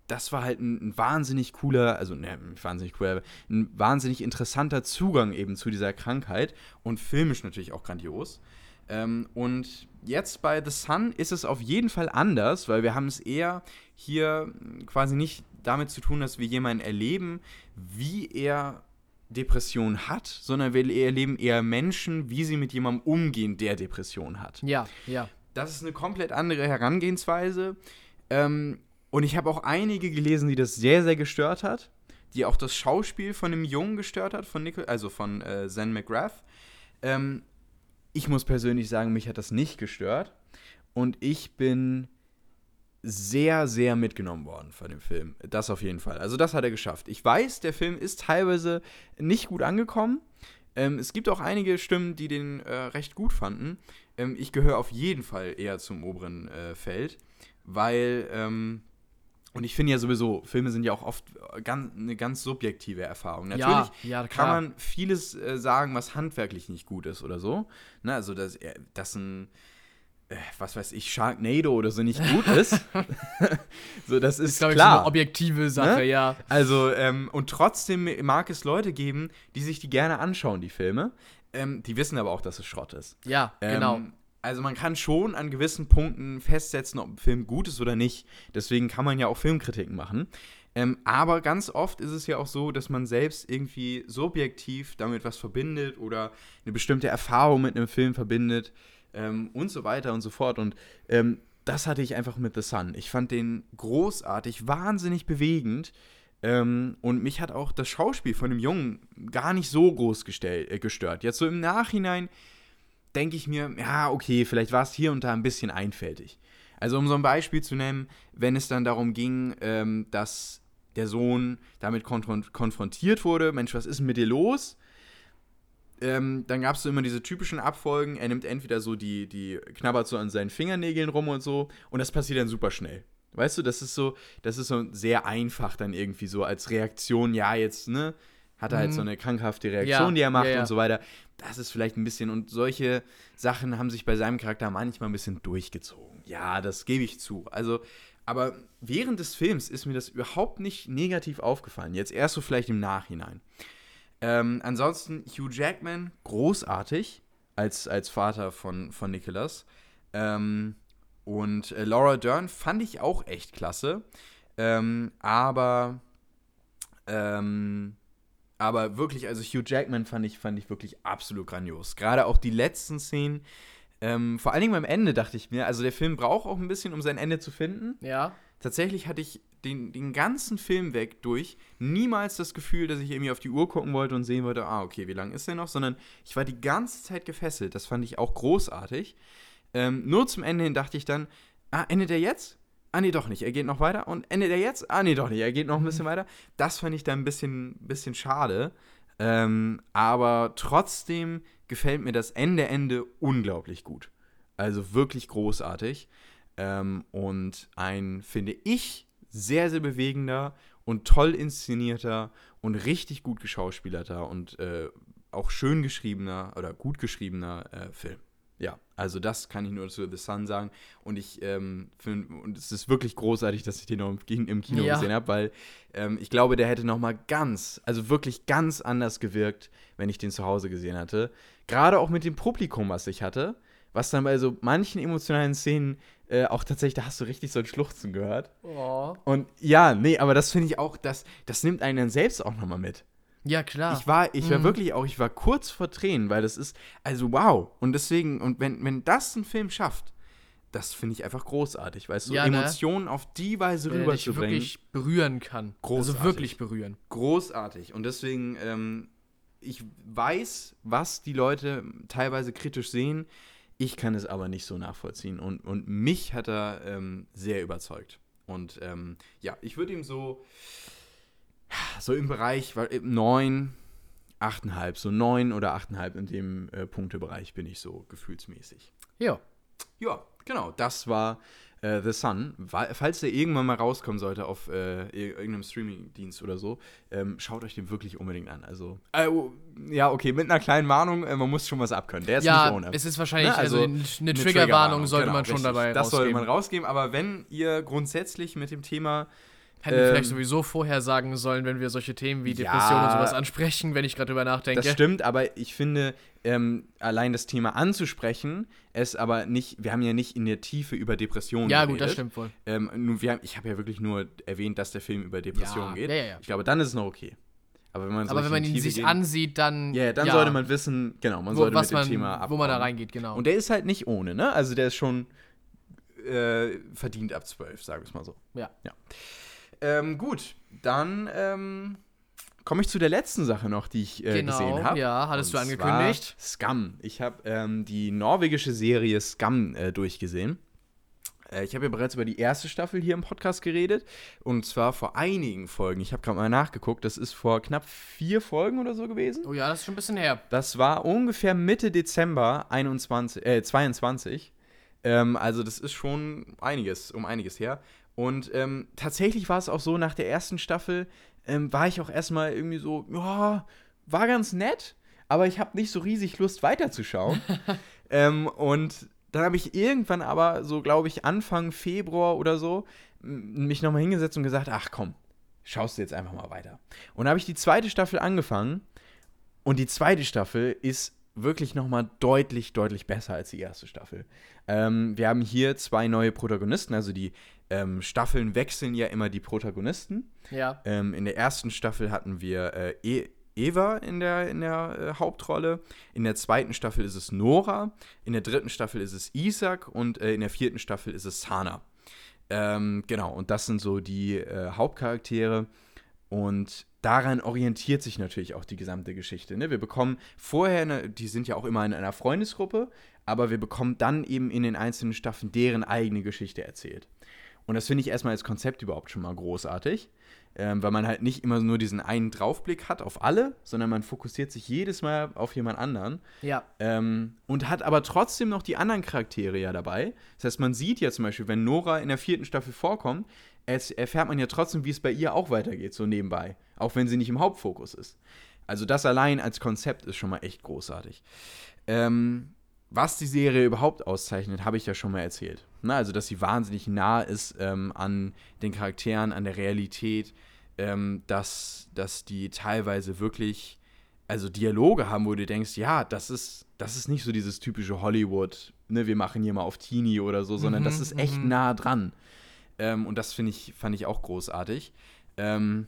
das war halt ein, ein, wahnsinnig cooler, also ne, wahnsinnig cooler, ein wahnsinnig interessanter Zugang eben zu dieser Krankheit und filmisch natürlich auch grandios. Ähm, und jetzt bei The Sun ist es auf jeden Fall anders, weil wir haben es eher hier quasi nicht damit zu tun, dass wir jemanden erleben, wie er Depression hat, sondern wir erleben eher Menschen, wie sie mit jemandem umgehen, der Depression hat. Ja, ja. Das ist eine komplett andere Herangehensweise. Ähm, und ich habe auch einige gelesen, die das sehr, sehr gestört hat, die auch das Schauspiel von dem Jungen gestört hat, von Nicol also von äh, Zen McGrath. Ähm, ich muss persönlich sagen, mich hat das nicht gestört. Und ich bin sehr, sehr mitgenommen worden von dem Film. Das auf jeden Fall. Also das hat er geschafft. Ich weiß, der Film ist teilweise nicht gut angekommen. Ähm, es gibt auch einige Stimmen, die den äh, recht gut fanden. Ähm, ich gehöre auf jeden Fall eher zum oberen äh, Feld, weil, ähm, und ich finde ja sowieso, Filme sind ja auch oft ganz, eine ganz subjektive Erfahrung. Natürlich ja, ja, kann man vieles äh, sagen, was handwerklich nicht gut ist oder so. Ne? Also, dass, äh, dass ein äh, was weiß ich, Sharknado oder so nicht gut ist. [LAUGHS] so, das ist, ist klar. Ich, so eine objektive Sache, ne? ja. Also, ähm, und trotzdem mag es Leute geben, die sich die gerne anschauen, die Filme. Ähm, die wissen aber auch, dass es Schrott ist. Ja, ähm, genau. Also man kann schon an gewissen Punkten festsetzen, ob ein Film gut ist oder nicht. Deswegen kann man ja auch Filmkritiken machen. Ähm, aber ganz oft ist es ja auch so, dass man selbst irgendwie subjektiv damit was verbindet oder eine bestimmte Erfahrung mit einem Film verbindet ähm, und so weiter und so fort. Und ähm, das hatte ich einfach mit The Sun. Ich fand den großartig, wahnsinnig bewegend. Ähm, und mich hat auch das Schauspiel von dem Jungen gar nicht so groß äh, gestört. Jetzt so im Nachhinein denke ich mir, ja, okay, vielleicht war es hier und da ein bisschen einfältig. Also um so ein Beispiel zu nennen, wenn es dann darum ging, ähm, dass der Sohn damit konfrontiert wurde, Mensch, was ist mit dir los? Ähm, dann gab es so immer diese typischen Abfolgen. Er nimmt entweder so die, die knabbert so an seinen Fingernägeln rum und so. Und das passiert dann super schnell. Weißt du, das ist so, das ist so sehr einfach dann irgendwie so als Reaktion, ja, jetzt, ne, hat er halt so mhm. eine krankhafte Reaktion, ja, die er macht ja, ja. und so weiter. Das ist vielleicht ein bisschen, und solche Sachen haben sich bei seinem Charakter manchmal ein bisschen durchgezogen. Ja, das gebe ich zu. Also, aber während des Films ist mir das überhaupt nicht negativ aufgefallen. Jetzt erst so vielleicht im Nachhinein. Ähm, ansonsten Hugh Jackman, großartig als, als Vater von, von Nicholas. Ähm, und äh, Laura Dern fand ich auch echt klasse. Ähm, aber, ähm, aber wirklich, also Hugh Jackman fand ich, fand ich wirklich absolut grandios. Gerade auch die letzten Szenen. Ähm, vor allen Dingen beim Ende dachte ich mir, also der Film braucht auch ein bisschen, um sein Ende zu finden. Ja. Tatsächlich hatte ich den, den ganzen Film weg durch niemals das Gefühl, dass ich irgendwie auf die Uhr gucken wollte und sehen wollte, ah, okay, wie lange ist der noch, sondern ich war die ganze Zeit gefesselt. Das fand ich auch großartig. Ähm, nur zum Ende hin dachte ich dann, ah, endet er jetzt? Ah, nee, doch nicht. Er geht noch weiter. Und endet er jetzt? Ah, nee, doch nicht. Er geht noch ein bisschen weiter. Das fand ich dann ein bisschen, bisschen schade. Ähm, aber trotzdem gefällt mir das Ende, Ende unglaublich gut. Also wirklich großartig. Ähm, und ein, finde ich, sehr, sehr bewegender und toll inszenierter und richtig gut geschauspielerter und äh, auch schön geschriebener oder gut geschriebener äh, Film. Ja, also das kann ich nur zu The Sun sagen. Und ich ähm, finde, und es ist wirklich großartig, dass ich den noch im, im Kino ja. gesehen habe, weil ähm, ich glaube, der hätte noch mal ganz, also wirklich ganz anders gewirkt, wenn ich den zu Hause gesehen hatte. Gerade auch mit dem Publikum, was ich hatte, was dann bei so manchen emotionalen Szenen äh, auch tatsächlich, da hast du richtig so ein Schluchzen gehört. Oh. Und ja, nee, aber das finde ich auch, das, das nimmt einen dann selbst auch nochmal mit. Ja, klar. Ich war, ich war mhm. wirklich auch, ich war kurz vor Tränen, weil das ist, also wow. Und deswegen, und wenn, wenn das ein Film schafft, das finde ich einfach großartig, weißt du, Ja, ne? Emotionen auf die Weise Wenn er rüberzubringen. wirklich berühren kann. Großartig. Also wirklich berühren. großartig. Und deswegen, ähm, ich weiß, was die Leute teilweise kritisch sehen. Ich kann es aber nicht so nachvollziehen. Und, und mich hat er ähm, sehr überzeugt. Und ähm, ja, ich würde ihm so, so im Bereich weil, äh, 9, 8,5, so 9 oder 8,5 in dem äh, Punktebereich bin ich so gefühlsmäßig. Ja. Ja, genau, das war äh, The Sun. Falls der irgendwann mal rauskommen sollte auf äh, ir- irgendeinem Streamingdienst oder so, ähm, schaut euch den wirklich unbedingt an. Also, äh, oh, ja, okay, mit einer kleinen Warnung, äh, man muss schon was abkönnen. Der ist nicht Ja, ohne. es ist wahrscheinlich, Ne, also, also eine Triggerwarnung sollte genau, man schon richtig. dabei Das sollte rausgeben. man rausgeben, aber wenn ihr grundsätzlich mit dem Thema Hätten wir vielleicht Ähm, sowieso vorher sagen sollen, wenn wir solche Themen wie Ja. Depression und sowas ansprechen, wenn ich gerade drüber nachdenke. Das stimmt, aber ich finde, ähm, allein das Thema anzusprechen, es aber nicht, wir haben ja nicht in der Tiefe über Depressionen ja, geredet. gut, das stimmt wohl. Ähm, nun, wir haben, ich habe ja wirklich nur erwähnt, dass der Film über Depressionen Ja, geht. ja, ja, ja. Ich glaube, dann ist es noch okay. Aber wenn man, Aber wenn man ihn sich gehen- ansieht, dann. ja, dann sollte man wissen, genau, man wo, sollte mit dem man, Thema abbauen. wo man da reingeht, genau. Und der ist halt nicht ohne, ne? Also der ist schon äh, verdient ab 12, sagen wir es mal so. ja. Ähm, gut, dann ähm, komme ich zu der letzten Sache noch, die ich äh, Genau, gesehen habe. ja, hattest Und du angekündigt. Scum. Ich habe ähm, die norwegische Serie Scum äh, durchgesehen. Äh, Ich habe ja bereits über die erste Staffel hier im Podcast geredet. Und zwar vor einigen Folgen. Ich habe gerade mal nachgeguckt. Das ist vor knapp vier Folgen oder so gewesen. Oh ja, das ist schon ein bisschen her. Das war ungefähr Mitte Dezember 21, äh, 22. Ähm, also das ist schon einiges, um einiges her. Und ähm, tatsächlich war es auch so, nach der ersten Staffel ähm, war ich auch erstmal irgendwie so, ja, war ganz nett, aber ich habe nicht so riesig Lust weiterzuschauen. [LAUGHS] ähm, und dann habe ich irgendwann aber, so glaube ich, Anfang Februar oder so, mich nochmal hingesetzt und gesagt, ach komm, schaust du jetzt einfach mal weiter. Und da habe ich die zweite Staffel angefangen und die zweite Staffel ist wirklich nochmal deutlich, deutlich besser als die erste Staffel. Ähm, wir haben hier zwei neue Protagonisten, also die ähm, Staffeln wechseln ja immer die Protagonisten. Ja. Ähm, in der ersten Staffel hatten wir äh, e Eva in der, in der äh, Hauptrolle. In der zweiten Staffel ist es Nora. In der dritten Staffel ist es Isaac. Und äh, in der vierten Staffel ist es Sana. Ähm, genau, und das sind so die äh, Hauptcharaktere. Und daran orientiert sich natürlich auch die gesamte Geschichte. Ne? Wir bekommen vorher, eine, die sind ja auch immer in einer Freundesgruppe, aber wir bekommen dann eben in den einzelnen Staffeln deren eigene Geschichte erzählt. Und das finde ich erstmal als Konzept überhaupt schon mal großartig, ähm, weil man halt nicht immer nur diesen einen Draufblick hat auf alle, sondern man fokussiert sich jedes Mal auf jemand anderen. Ja. Ähm, und hat aber trotzdem noch die anderen Charaktere ja dabei. Das heißt, man sieht ja zum Beispiel, wenn Nora in der vierten Staffel vorkommt, es erfährt man ja trotzdem, wie es bei ihr auch weitergeht, so nebenbei. Auch wenn sie nicht im Hauptfokus ist. Also das allein als Konzept ist schon mal echt großartig. Ähm, was die Serie überhaupt auszeichnet, habe ich ja schon mal erzählt. Na, also, dass sie wahnsinnig nah ist ähm, an den Charakteren, an der Realität, ähm, dass, dass die teilweise wirklich, also Dialoge haben, wo du denkst, ja, das ist, das ist nicht so dieses typische Hollywood, ne, wir machen hier mal auf Teenie oder so, sondern Mhm, das ist echt mhm. nah dran. Ähm, und das finde ich, fand ich auch großartig. Ähm,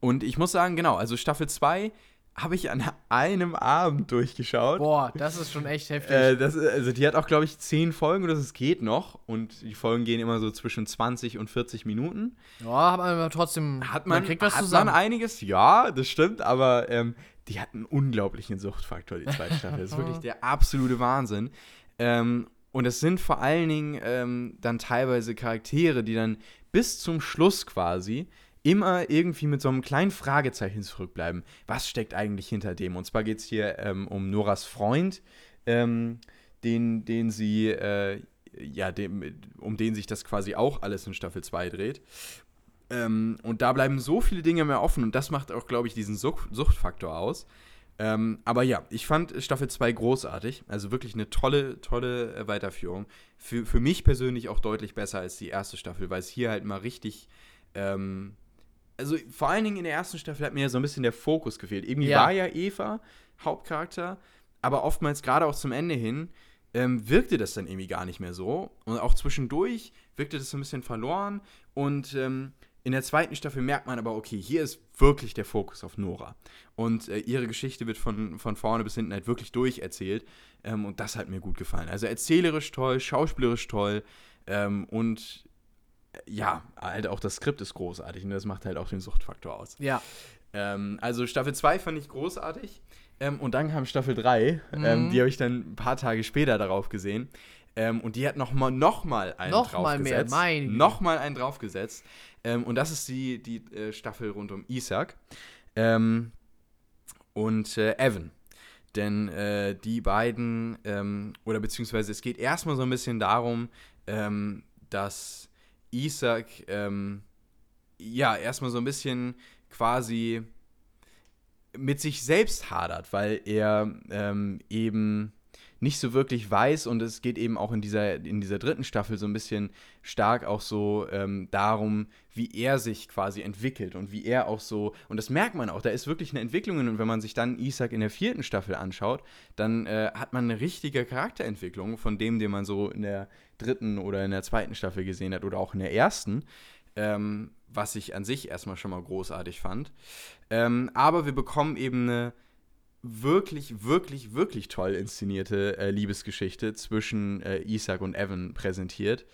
und ich muss sagen, genau, also Staffel 2 habe ich an einem Abend durchgeschaut. Boah, das ist schon echt heftig. Äh, das, also die hat auch, glaube ich, zehn Folgen oder es geht noch. Und die Folgen gehen immer so zwischen 20 und 40 Minuten. ja, hat man aber trotzdem. Hat man, kriegt was hat zusammen. man einiges? Ja, das stimmt, aber ähm, die hat einen unglaublichen Suchtfaktor, die zweite Staffel. Das ist wirklich [LAUGHS] der absolute Wahnsinn. Ähm, und es sind vor allen Dingen ähm, dann teilweise Charaktere, die dann bis zum Schluss quasi immer irgendwie mit so einem kleinen Fragezeichen zurückbleiben. Was steckt eigentlich hinter dem? Und zwar geht es hier ähm, um Noras Freund, ähm, den, den sie, äh, ja, dem, um den sich das quasi auch alles in Staffel 2 dreht. Ähm, und da bleiben so viele Dinge mehr offen und das macht auch, glaube ich, diesen Sucht Suchtfaktor aus. Ähm, aber ja, ich fand Staffel 2 großartig. Also wirklich eine tolle, tolle äh, Weiterführung. Für, für mich persönlich auch deutlich besser als die erste Staffel, weil es hier halt mal richtig. Ähm, also vor allen Dingen in der ersten Staffel hat mir ja so ein bisschen der Fokus gefehlt. Irgendwie Ja. war ja Eva Hauptcharakter, aber oftmals gerade auch zum Ende hin ähm, wirkte das dann irgendwie gar nicht mehr so. Und auch zwischendurch wirkte das so ein bisschen verloren. Und ähm, in der zweiten Staffel merkt man aber, okay, hier ist wirklich der Fokus auf Nora. Und äh, ihre Geschichte wird von, von vorne bis hinten halt wirklich durcherzählt. Ähm, und das hat mir gut gefallen. Also erzählerisch toll, schauspielerisch toll ähm, und ja, halt auch das Skript ist großartig und das macht halt auch den Suchtfaktor aus. Ja. Ähm, also Staffel 2 fand ich großartig. Ähm, und dann kam Staffel 3, ähm, Mhm. die habe ich dann ein paar Tage später darauf gesehen. Ähm, und die hat nochmal noch mal einen Noch mal mehr, draufgesetzt. meine Güte. Nochmal einen draufgesetzt. Ähm, und das ist die, die äh, Staffel rund um Isaac. Ähm, und äh, Evan. Denn äh, die beiden, ähm, oder beziehungsweise es geht erstmal so ein bisschen darum, ähm, dass Isaac ähm, ja erstmal so ein bisschen quasi mit sich selbst hadert, weil er ähm, eben nicht so wirklich weiß und es geht eben auch in dieser, in dieser dritten Staffel so ein bisschen stark auch so ähm, darum, wie er sich quasi entwickelt und wie er auch so, und das merkt man auch, da ist wirklich eine Entwicklung und wenn man sich dann Isaac in der vierten Staffel anschaut, dann äh, hat man eine richtige Charakterentwicklung von dem, den man so in der dritten oder in der zweiten Staffel gesehen hat oder auch in der ersten, ähm, was ich an sich erstmal schon mal großartig fand. Ähm, aber wir bekommen eben eine wirklich, wirklich, wirklich toll inszenierte äh, Liebesgeschichte zwischen äh, Isaac und Evan präsentiert.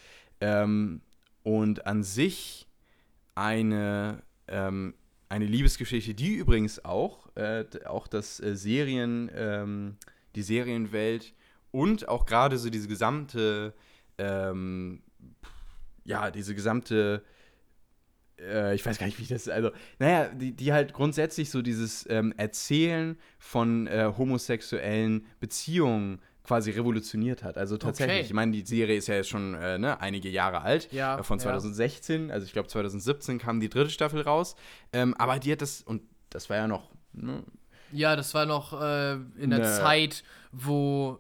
Ähm, und an sich eine, ähm, eine Liebesgeschichte, die übrigens auch, äh, auch das äh, Serien, ähm, die Serienwelt und auch gerade so diese gesamte, ähm, ja, diese gesamte äh, ich weiß gar nicht, wie ich das, also, naja, die, die halt grundsätzlich so dieses ähm, Erzählen von äh, homosexuellen Beziehungen quasi revolutioniert hat. Also tatsächlich, Okay. ich meine, die Serie ist ja jetzt schon äh, ne, einige Jahre alt, Ja, äh, von ja. 2016, also ich glaube 2017 kam die dritte Staffel raus, ähm, aber die hat das, und das war ja noch, ne, Ja, das war noch äh, in der Ne. Zeit, wo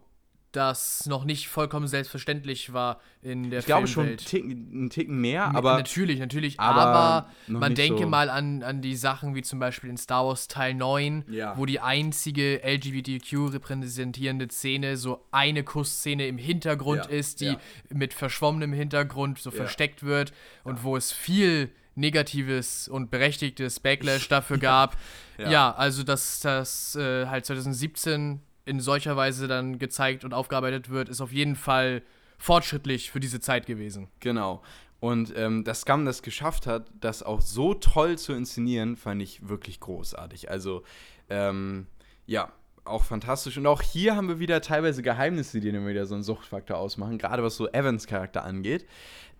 das noch nicht vollkommen selbstverständlich war in der ich glaube schon einen. Ticken, einen Ticken mehr, aber natürlich, natürlich, aber aber, man denke so- mal an, an die Sachen wie zum Beispiel in Star Wars Teil 9, Ja. wo die einzige LGBTQ repräsentierende Szene so eine Kussszene im Hintergrund Ja, ist, die ja. mit verschwommenem Hintergrund so Ja. versteckt wird und wo es viel negatives und berechtigtes Backlash [LAUGHS] dafür gab. Ja. Ja, also dass das äh, halt 2017 in solcher Weise dann gezeigt und aufgearbeitet wird, ist auf jeden Fall fortschrittlich für diese Zeit gewesen. Genau. Und ähm, dass Scum das geschafft hat, das auch so toll zu inszenieren, fand ich wirklich großartig. Also, ähm, ja, auch fantastisch. Und auch hier haben wir wieder teilweise Geheimnisse, die dann wieder so einen Suchtfaktor ausmachen, gerade was so Evans Charakter angeht,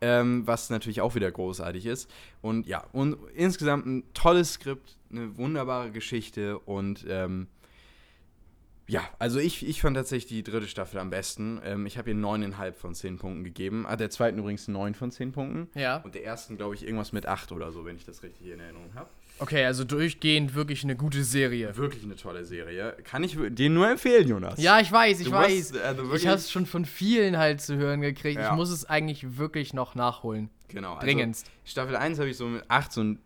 ähm, was natürlich auch wieder großartig ist. Und ja, und insgesamt ein tolles Skript, eine wunderbare Geschichte und ähm, ja, also ich, ich fand tatsächlich die dritte Staffel am besten. Ähm, ich habe ihr 9,5 von 10 Punkten gegeben. Ah, der zweiten übrigens 9 von 10 Punkten. Ja. Und der ersten, glaube ich, irgendwas mit 8 oder so, wenn ich das richtig in Erinnerung habe. Okay, also durchgehend wirklich eine gute Serie. Wirklich eine tolle Serie. Kann ich dir nur empfehlen, Jonas. Ja, ich weiß, ich Du weiß. musst, also ich habe es schon von vielen halt zu hören gekriegt. Ja. Ich muss es eigentlich wirklich noch nachholen. Genau. Also Dringendst. Staffel 1 habe ich so mit 8, so ein,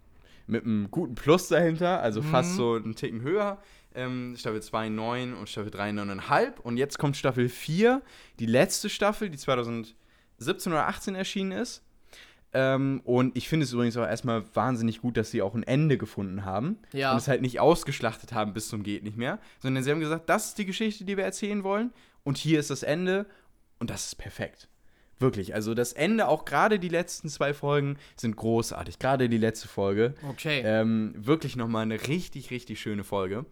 mit einem guten Plus dahinter, also fast so einen Ticken höher. Ähm, Staffel 2 9 und Staffel 3 9,5. Und jetzt kommt Staffel 4, die letzte Staffel, die 2017 oder 18 erschienen ist. Ähm, und ich finde es übrigens auch erstmal wahnsinnig gut, dass sie auch ein Ende gefunden haben. Ja. Und es halt nicht ausgeschlachtet haben bis zum Geht nicht mehr. Sondern sie haben gesagt, das ist die Geschichte, die wir erzählen wollen. Und hier ist das Ende. Und das ist perfekt. Wirklich. Also das Ende, auch gerade die letzten zwei Folgen, sind großartig. Gerade die letzte Folge. Okay. Ähm, wirklich nochmal eine richtig, richtig schöne Folge.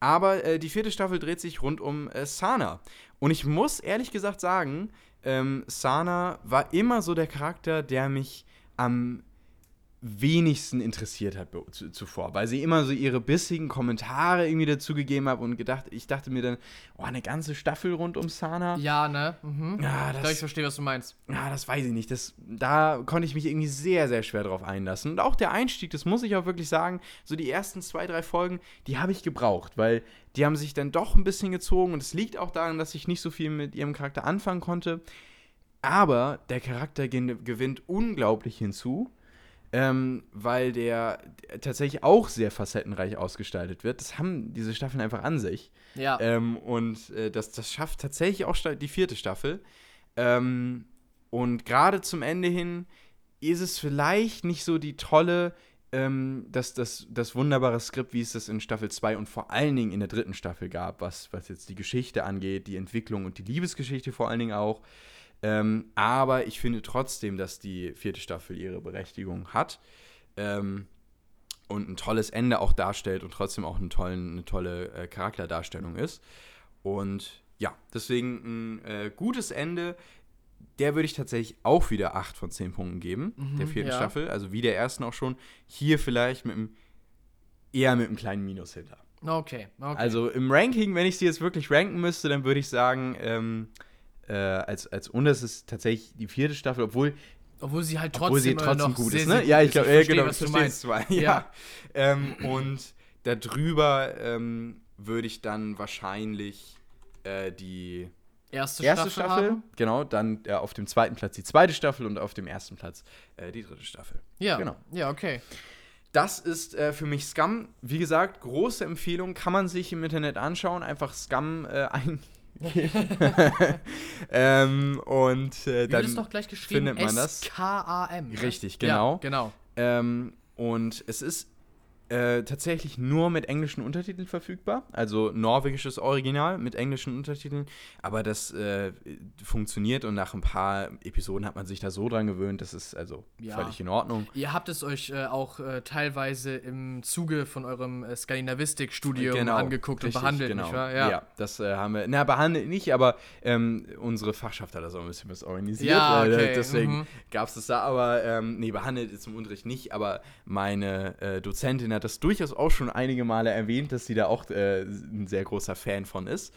Aber äh, die vierte Staffel dreht sich rund um äh, Sana. Und ich muss ehrlich gesagt sagen, ähm, Sana war immer so der Charakter, der mich am wenigsten interessiert hat zuvor, weil sie immer so ihre bissigen Kommentare irgendwie dazu gegeben hat und gedacht, ich dachte mir dann, oh, eine ganze Staffel rund um Sana. ja, ne? Mhm. Ja, Ich glaube, ich verstehe, was du meinst. ja, das weiß ich nicht. Das, da konnte ich mich irgendwie sehr, sehr schwer drauf einlassen. Und auch der Einstieg, das muss ich auch wirklich sagen, so die ersten zwei, drei Folgen, die habe ich gebraucht, weil die haben sich dann doch ein bisschen gezogen und es liegt auch daran, dass ich nicht so viel mit ihrem Charakter anfangen konnte. Aber der Charakter gewinnt unglaublich hinzu, ähm, weil der tatsächlich auch sehr facettenreich ausgestaltet wird. Das haben diese Staffeln einfach an sich. Ja. Ähm, und äh, das, das schafft tatsächlich auch die vierte Staffel. Ähm, und gerade zum Ende hin ist es vielleicht nicht so die tolle, ähm, das, das, das wunderbare Skript, wie es das in Staffel 2 und vor allen Dingen in der dritten Staffel gab, was, was jetzt die Geschichte angeht, die Entwicklung und die Liebesgeschichte vor allen Dingen auch. Ähm, aber ich finde trotzdem, dass die vierte Staffel ihre Berechtigung hat. Ähm, und ein tolles Ende auch darstellt und trotzdem auch eine, tollen, eine tolle äh, Charakterdarstellung ist. Und ja, deswegen ein äh, gutes Ende. Der würde ich tatsächlich auch wieder 8 von 10 Punkten geben, Mhm, der vierten ja. Staffel. Also wie der ersten auch schon. Hier vielleicht mit einem, eher mit einem kleinen Minus hinter. Okay, okay. Also im Ranking, wenn ich sie jetzt wirklich ranken müsste, dann würde ich sagen, ähm, äh, als, als unterstes tatsächlich die vierte Staffel, obwohl obwohl sie halt trotzdem, obwohl sie trotzdem noch gut ist, ne? Ja, ich ist. glaube, ja, genau, was du meinst. zwar. [LAUGHS] Ja. Ja. Ähm, und darüber ähm, würde ich dann wahrscheinlich äh, die Erste, erste Staffel, Staffel, haben. genau, dann äh, auf dem zweiten Platz die zweite Staffel und auf dem ersten Platz äh, die dritte Staffel. Ja, Genau. ja, okay. Das ist äh, für mich Scum. Wie gesagt, große Empfehlung, kann man sich im Internet anschauen. Einfach Scum äh, [LAUGHS] eingeben. [LAUGHS] ähm, und äh, dann es noch gleich geschrieben? findet man das. S-K-A-M. ne? Richtig, genau. Ja, genau. Ähm, und es ist äh, tatsächlich nur mit englischen Untertiteln verfügbar. Also norwegisches Original mit englischen Untertiteln. Aber das äh, funktioniert und nach ein paar Episoden hat man sich da so dran gewöhnt, das ist also Ja. völlig in Ordnung. Ihr habt es euch äh, auch äh, teilweise im Zuge von eurem äh, Skandinavistik-Studium angeguckt Genau, richtig, und behandelt, genau. nicht wahr? Ja. das äh, haben wir, na, behandelt nicht, aber ähm, unsere Fachschaft hat das auch ein bisschen was organisiert. Ja, okay, deswegen mhm. gab es das da, aber ähm, nee, behandelt ist im Unterricht nicht, aber meine Dozentin hat das durchaus auch schon einige Male erwähnt, dass sie da auch äh, ein sehr großer Fan von ist.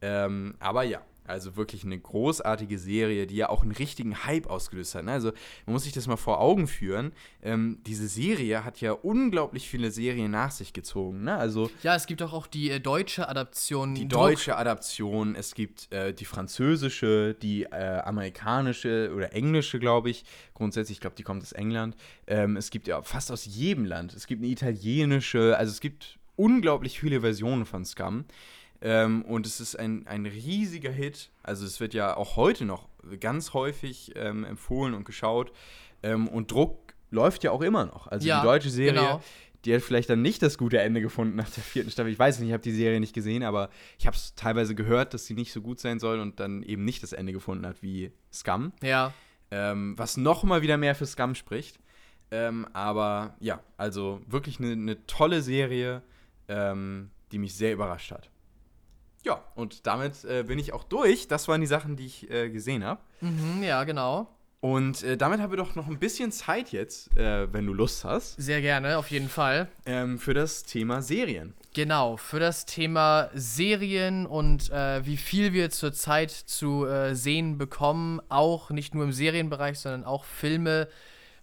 Ähm, aber ja, also wirklich eine großartige Serie, die ja auch einen richtigen Hype ausgelöst hat. Ne? Also man muss sich das mal vor Augen führen. Ähm, diese Serie hat ja unglaublich viele Serien nach sich gezogen. Ne? Also Ja, es gibt auch, auch die äh, deutsche Adaption. die Druck. deutsche Adaption, es gibt äh, die französische, die äh, amerikanische oder englische, glaube ich. Grundsätzlich, ich glaube, die kommt aus England. Ähm, es gibt ja fast aus jedem Land. Es gibt eine italienische, also es gibt unglaublich viele Versionen von Scum. Ähm, und es ist ein, ein riesiger Hit. Also es wird ja auch heute noch ganz häufig ähm, empfohlen und geschaut. Ähm, und Druck läuft ja auch immer noch. Also Ja, die deutsche Serie, genau. die hat vielleicht dann nicht das gute Ende gefunden nach der vierten Staffel. Ich weiß nicht, ich habe die Serie nicht gesehen, aber ich habe es teilweise gehört, dass sie nicht so gut sein soll und dann eben nicht das Ende gefunden hat wie Scum. Ja, Ähm, was noch mal wieder mehr für Scum spricht. Ähm, aber ja, also wirklich eine eine tolle Serie, ähm, die mich sehr überrascht hat. Ja, und damit äh, bin ich auch durch. Das waren die Sachen, die ich äh, gesehen habe. mhm, ja, genau. Und äh, damit haben wir doch noch ein bisschen Zeit jetzt, äh, wenn du Lust hast, Sehr gerne, auf jeden Fall. ähm, für das Thema Serien. Genau, für das Thema Serien und äh, wie viel wir zurzeit zu äh, sehen bekommen, auch nicht nur im Serienbereich, sondern auch Filme,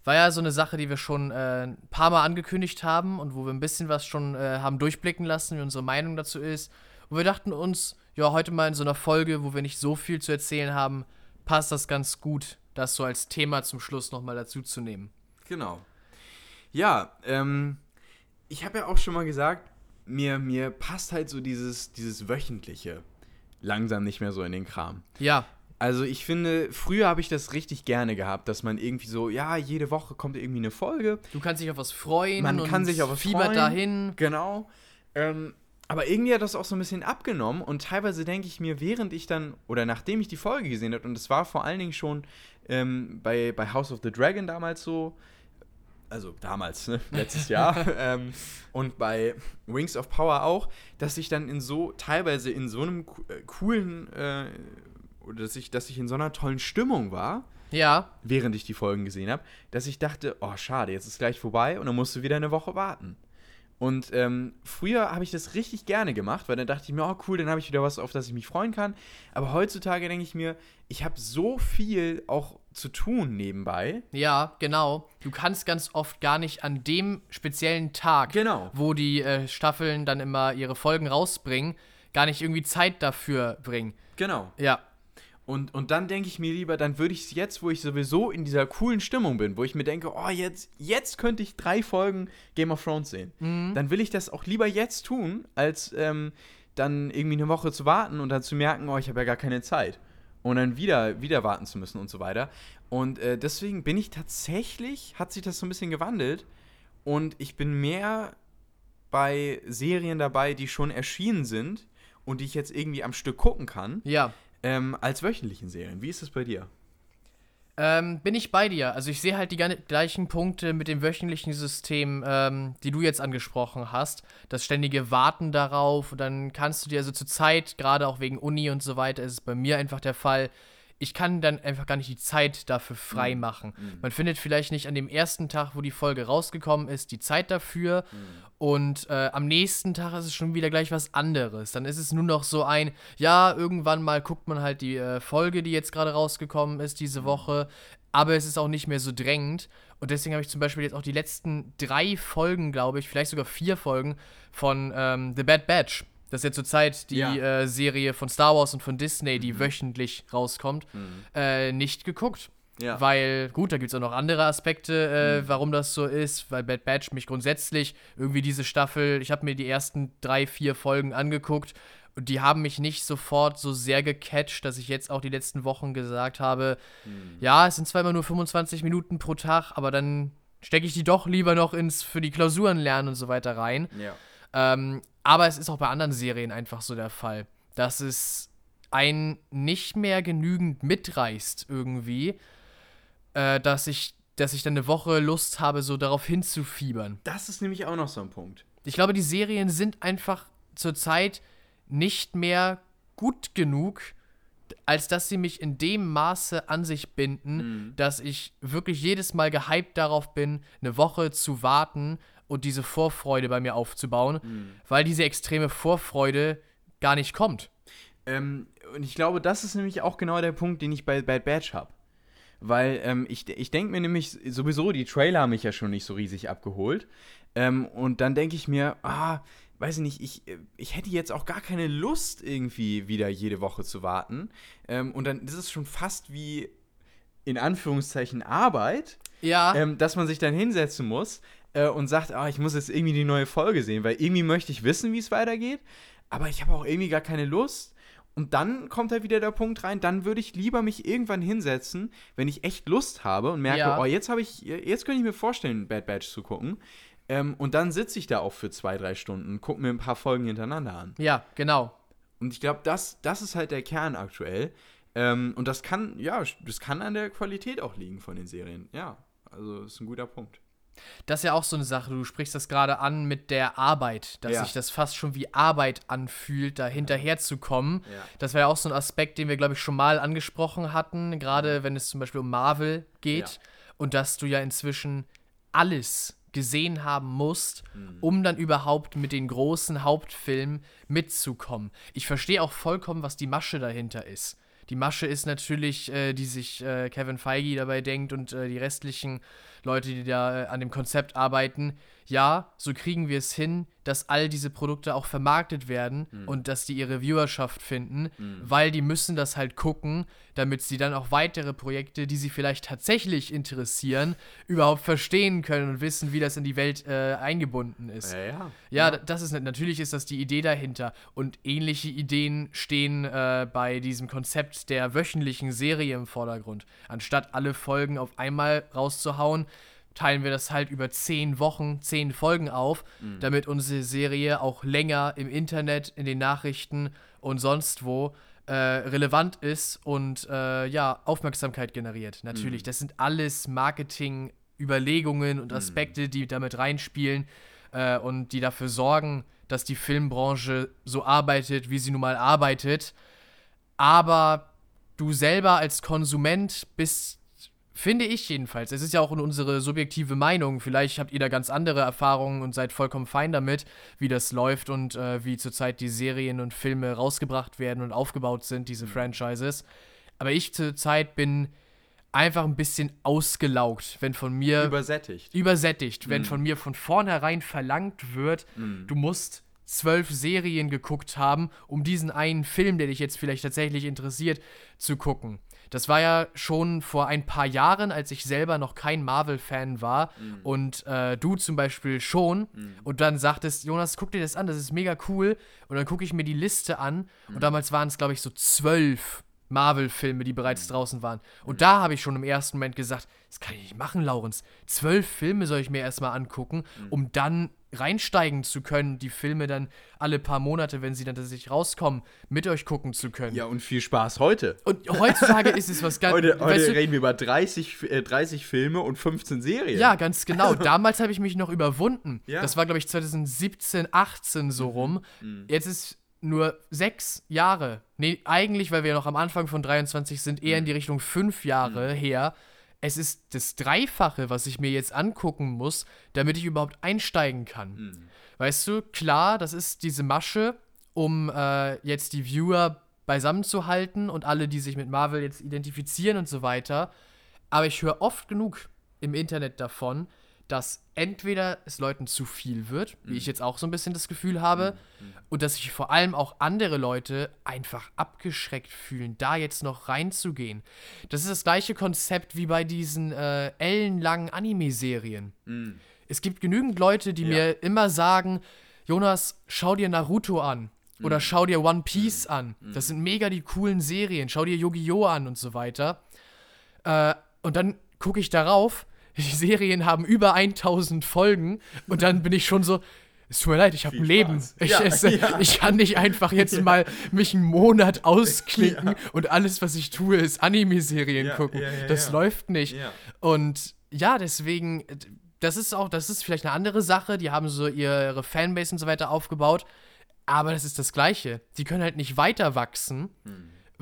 war ja so eine Sache, die wir schon äh, ein paar Mal angekündigt haben und wo wir ein bisschen was schon äh, haben durchblicken lassen, wie unsere Meinung dazu ist. Und wir dachten uns, ja, heute mal in so einer Folge, wo wir nicht so viel zu erzählen haben, passt das ganz gut, das so als Thema zum Schluss nochmal dazu zu nehmen. Genau. Ja, ähm, ich habe ja auch schon mal gesagt, mir, mir passt halt so dieses, dieses Wöchentliche langsam nicht mehr so in den Kram. Ja, Also ich finde, früher habe ich das richtig gerne gehabt, dass man irgendwie so, ja, jede Woche kommt irgendwie eine Folge. du kannst dich auf was freuen Man kann sich auf was fiebert freuen. dahin. Genau. Ähm, aber irgendwie hat das auch so ein bisschen abgenommen und teilweise denke ich mir, während ich dann, oder nachdem ich die Folge gesehen habe, und es war vor allen Dingen schon ähm, bei, bei House of the Dragon damals so, also damals, ne, [LAUGHS] letztes Jahr, [LAUGHS] ähm, und bei Wings of Power auch, dass ich dann in so, teilweise in so einem äh, coolen, äh, oder dass ich, dass ich in so einer tollen Stimmung war, Ja, während ich die Folgen gesehen habe, dass ich dachte, oh schade, jetzt ist gleich vorbei und dann musst du wieder eine Woche warten. Und ähm, früher habe ich das richtig gerne gemacht, weil dann dachte ich mir, oh cool, dann habe ich wieder was, auf das ich mich freuen kann. Aber heutzutage denke ich mir, ich habe so viel auch zu tun nebenbei. Ja, genau. Du kannst ganz oft gar nicht an dem speziellen Tag, Genau. wo die äh, Staffeln dann immer ihre Folgen rausbringen, gar nicht irgendwie Zeit dafür bringen. Genau. Ja, Und, und dann denke ich mir lieber, dann würde ich es jetzt, wo ich sowieso in dieser coolen Stimmung bin, wo ich mir denke, oh, jetzt, jetzt könnte ich drei Folgen Game of Thrones sehen. Dann will ich das auch lieber jetzt tun, als ähm, dann irgendwie eine Woche zu warten und dann zu merken, oh, ich habe ja gar keine Zeit. und dann wieder, wieder warten zu müssen und so weiter. Und äh, deswegen bin ich tatsächlich, hat sich das so ein bisschen gewandelt und ich bin mehr bei Serien dabei, die schon erschienen sind und die ich jetzt irgendwie am Stück gucken kann, Ja. Ähm, als wöchentlichen Serien. Wie ist das bei dir? Ähm, bin ich bei dir. Also ich sehe halt die gleichen Punkte mit dem wöchentlichen System, ähm, die du jetzt angesprochen hast. Das ständige Warten darauf. Und dann kannst du dir also zur Zeit, gerade auch wegen Uni und so weiter, ist es bei mir einfach der Fall. Ich kann dann einfach gar nicht die Zeit dafür frei machen. Man findet vielleicht nicht an dem ersten Tag, wo die Folge rausgekommen ist, die Zeit dafür. Und äh, am nächsten Tag ist es schon wieder gleich was anderes. Dann ist es nur noch so ein, ja, irgendwann mal guckt man halt die äh, Folge, die jetzt gerade rausgekommen ist diese Woche. Aber es ist auch nicht mehr so drängend. Und deswegen habe ich zum Beispiel jetzt auch die letzten drei Folgen, glaube ich, vielleicht sogar vier Folgen von ähm, The Bad Batch. Das ist ja zurzeit die Ja. äh, Serie von Star Wars und von Disney, die wöchentlich rauskommt, äh, nicht geguckt. Ja. Weil, gut, da gibt es auch noch andere Aspekte, äh, warum das so ist, weil Bad Batch mich grundsätzlich irgendwie diese Staffel, ich habe mir die ersten drei, vier Folgen angeguckt und die haben mich nicht sofort so sehr gecatcht, dass ich jetzt auch die letzten Wochen gesagt habe, ja, es sind zwar immer nur 25 Minuten pro Tag, aber dann stecke ich die doch lieber noch ins für die Klausuren lernen und so weiter rein. Ja. Ähm, aber es ist auch bei anderen Serien einfach so der Fall, dass es einen nicht mehr genügend mitreißt irgendwie, äh, dass ich, dass ich dann eine Woche Lust habe, so darauf hinzufiebern. Das ist nämlich auch noch so ein Punkt. Ich glaube, die Serien sind einfach zurzeit nicht mehr gut genug, als dass sie mich in dem Maße an sich binden, dass ich wirklich jedes Mal gehypt darauf bin, eine Woche zu warten und diese Vorfreude bei mir aufzubauen, weil diese extreme Vorfreude gar nicht kommt. Ähm, und ich glaube, das ist nämlich auch genau der Punkt, den ich bei Bad Batch habe. Weil ähm, ich, ich denke mir nämlich sowieso, die Trailer haben mich ja schon nicht so riesig abgeholt. Ähm, und dann denke ich mir, ah, weiß ich nicht, ich, äh, ich hätte jetzt auch gar keine Lust, irgendwie wieder jede Woche zu warten. Ähm, und dann ist es schon fast wie in Anführungszeichen Arbeit, Ja, ähm, dass man sich dann hinsetzen muss äh, und sagt, ah, ich muss jetzt irgendwie die neue Folge sehen, weil irgendwie möchte ich wissen, wie es weitergeht, aber ich habe auch irgendwie gar keine Lust. Und dann kommt halt wieder der Punkt rein, dann würde ich lieber mich irgendwann hinsetzen, wenn ich echt Lust habe und merke, Ja. oh, jetzt habe ich, jetzt könnte ich mir vorstellen, Bad Batch zu gucken. Ähm, und dann sitze ich da auch für zwei, drei Stunden, gucke mir ein paar Folgen hintereinander an. ja, genau. Und ich glaube, das, das ist halt der Kern aktuell. Ähm, und das kann, ja, das kann an der Qualität auch liegen von den Serien. Ja, also ist ein guter Punkt. Das ist ja auch so eine Sache, du sprichst das gerade an mit der Arbeit, dass Ja. sich das fast schon wie Arbeit anfühlt, da hinterherzukommen. Ja. Das war ja auch so ein Aspekt, den wir, glaube ich, schon mal angesprochen hatten, gerade wenn es zum Beispiel um Marvel geht Ja. und dass du ja inzwischen alles gesehen haben musst, Mhm. um dann überhaupt mit den großen Hauptfilmen mitzukommen. Ich verstehe auch vollkommen, was die Masche dahinter ist. Die Masche ist natürlich, äh, die sich äh, Kevin Feige dabei denkt und äh, die restlichen Leute, die da äh, an dem Konzept arbeiten. Ja, so kriegen wir es hin, dass all diese Produkte auch vermarktet werden und dass die ihre Viewerschaft finden, weil die müssen das halt gucken, damit sie dann auch weitere Projekte, die sie vielleicht tatsächlich interessieren, überhaupt verstehen können und wissen, wie das in die Welt äh, eingebunden ist. Ja, ja. Ja, das ist natürlich ist das die Idee dahinter und ähnliche Ideen stehen äh, bei diesem Konzept der wöchentlichen Serie im Vordergrund. Anstatt alle Folgen auf einmal rauszuhauen, teilen wir das halt über zehn Wochen, zehn Folgen auf, damit unsere Serie auch länger im Internet, in den Nachrichten und sonst wo äh, relevant ist und äh, ja Aufmerksamkeit generiert. Natürlich, das sind alles Marketing-Überlegungen und Aspekte, die damit reinspielen äh, und die dafür sorgen, dass die Filmbranche so arbeitet, wie sie nun mal arbeitet. Aber du selber als Konsument bist, finde ich jedenfalls, es ist ja auch unsere subjektive Meinung, vielleicht habt ihr da ganz andere Erfahrungen und seid vollkommen fein damit, wie das läuft und äh, wie zurzeit die Serien und Filme rausgebracht werden und aufgebaut sind, diese Franchises. Aber ich zurzeit bin einfach ein bisschen ausgelaugt, wenn von mir Übersättigt. übersättigt, wenn von mir von vornherein verlangt wird, du musst zwölf Serien geguckt haben, um diesen einen Film, der dich jetzt vielleicht tatsächlich interessiert, zu gucken. Das war ja schon vor ein paar Jahren, als ich selber noch kein Marvel-Fan war. Und äh, du zum Beispiel schon. Und dann sagtest, Jonas, guck dir das an, das ist mega cool. Und dann gucke ich mir die Liste an. Und damals waren es, glaube ich, so zwölf Marvel-Filme, die bereits draußen waren. Und da habe ich schon im ersten Moment gesagt, das kann ich nicht machen, Laurens. Zwölf Filme soll ich mir erstmal angucken, um dann reinsteigen zu können, die Filme dann alle paar Monate, wenn sie dann tatsächlich rauskommen, mit euch gucken zu können. Ja, und viel Spaß heute. Und heutzutage ist es was ganz. [LAUGHS] Heute, heute du, reden wir über 30, äh, 30 Filme und 15 Serien. Ja, ganz genau. [LAUGHS] Damals habe ich mich noch überwunden. Ja. Das war, glaube ich, 2017, 18 so rum. Jetzt ist nur sechs Jahre. Nee, eigentlich, weil wir noch am Anfang von 23 sind, eher in die Richtung fünf Jahre her. Es ist das Dreifache, was ich mir jetzt angucken muss, damit ich überhaupt einsteigen kann. Weißt du, klar, das ist diese Masche, um äh, jetzt die Viewer beisammen zu halten und alle, die sich mit Marvel jetzt identifizieren und so weiter. Aber ich höre oft genug im Internet davon, dass entweder es Leuten zu viel wird, wie ich jetzt auch so ein bisschen das Gefühl habe, und dass sich vor allem auch andere Leute einfach abgeschreckt fühlen, da jetzt noch reinzugehen. Das ist das gleiche Konzept wie bei diesen äh, ellenlangen Anime-Serien. Es gibt genügend Leute, die Ja. mir immer sagen, Jonas, schau dir Naruto an. Oder schau dir One Piece an. Das sind mega die coolen Serien. Schau dir Yu-Gi-Oh! an und so weiter. Äh, und dann gucke ich darauf, die Serien haben über 1000 Folgen und dann bin ich schon so, es tut mir leid, ich habe ein Leben. Ich, Ja, es, [LAUGHS] ja. ich kann nicht einfach jetzt mal mich einen Monat ausklicken und alles, was ich tue, ist Anime-Serien Ja, gucken. ja, ja, das ja. läuft nicht. Ja. Und ja, deswegen, das ist auch, das ist vielleicht eine andere Sache. Die haben so ihre Fanbase und so weiter aufgebaut. Aber das ist das Gleiche. Die können halt nicht weiter wachsen,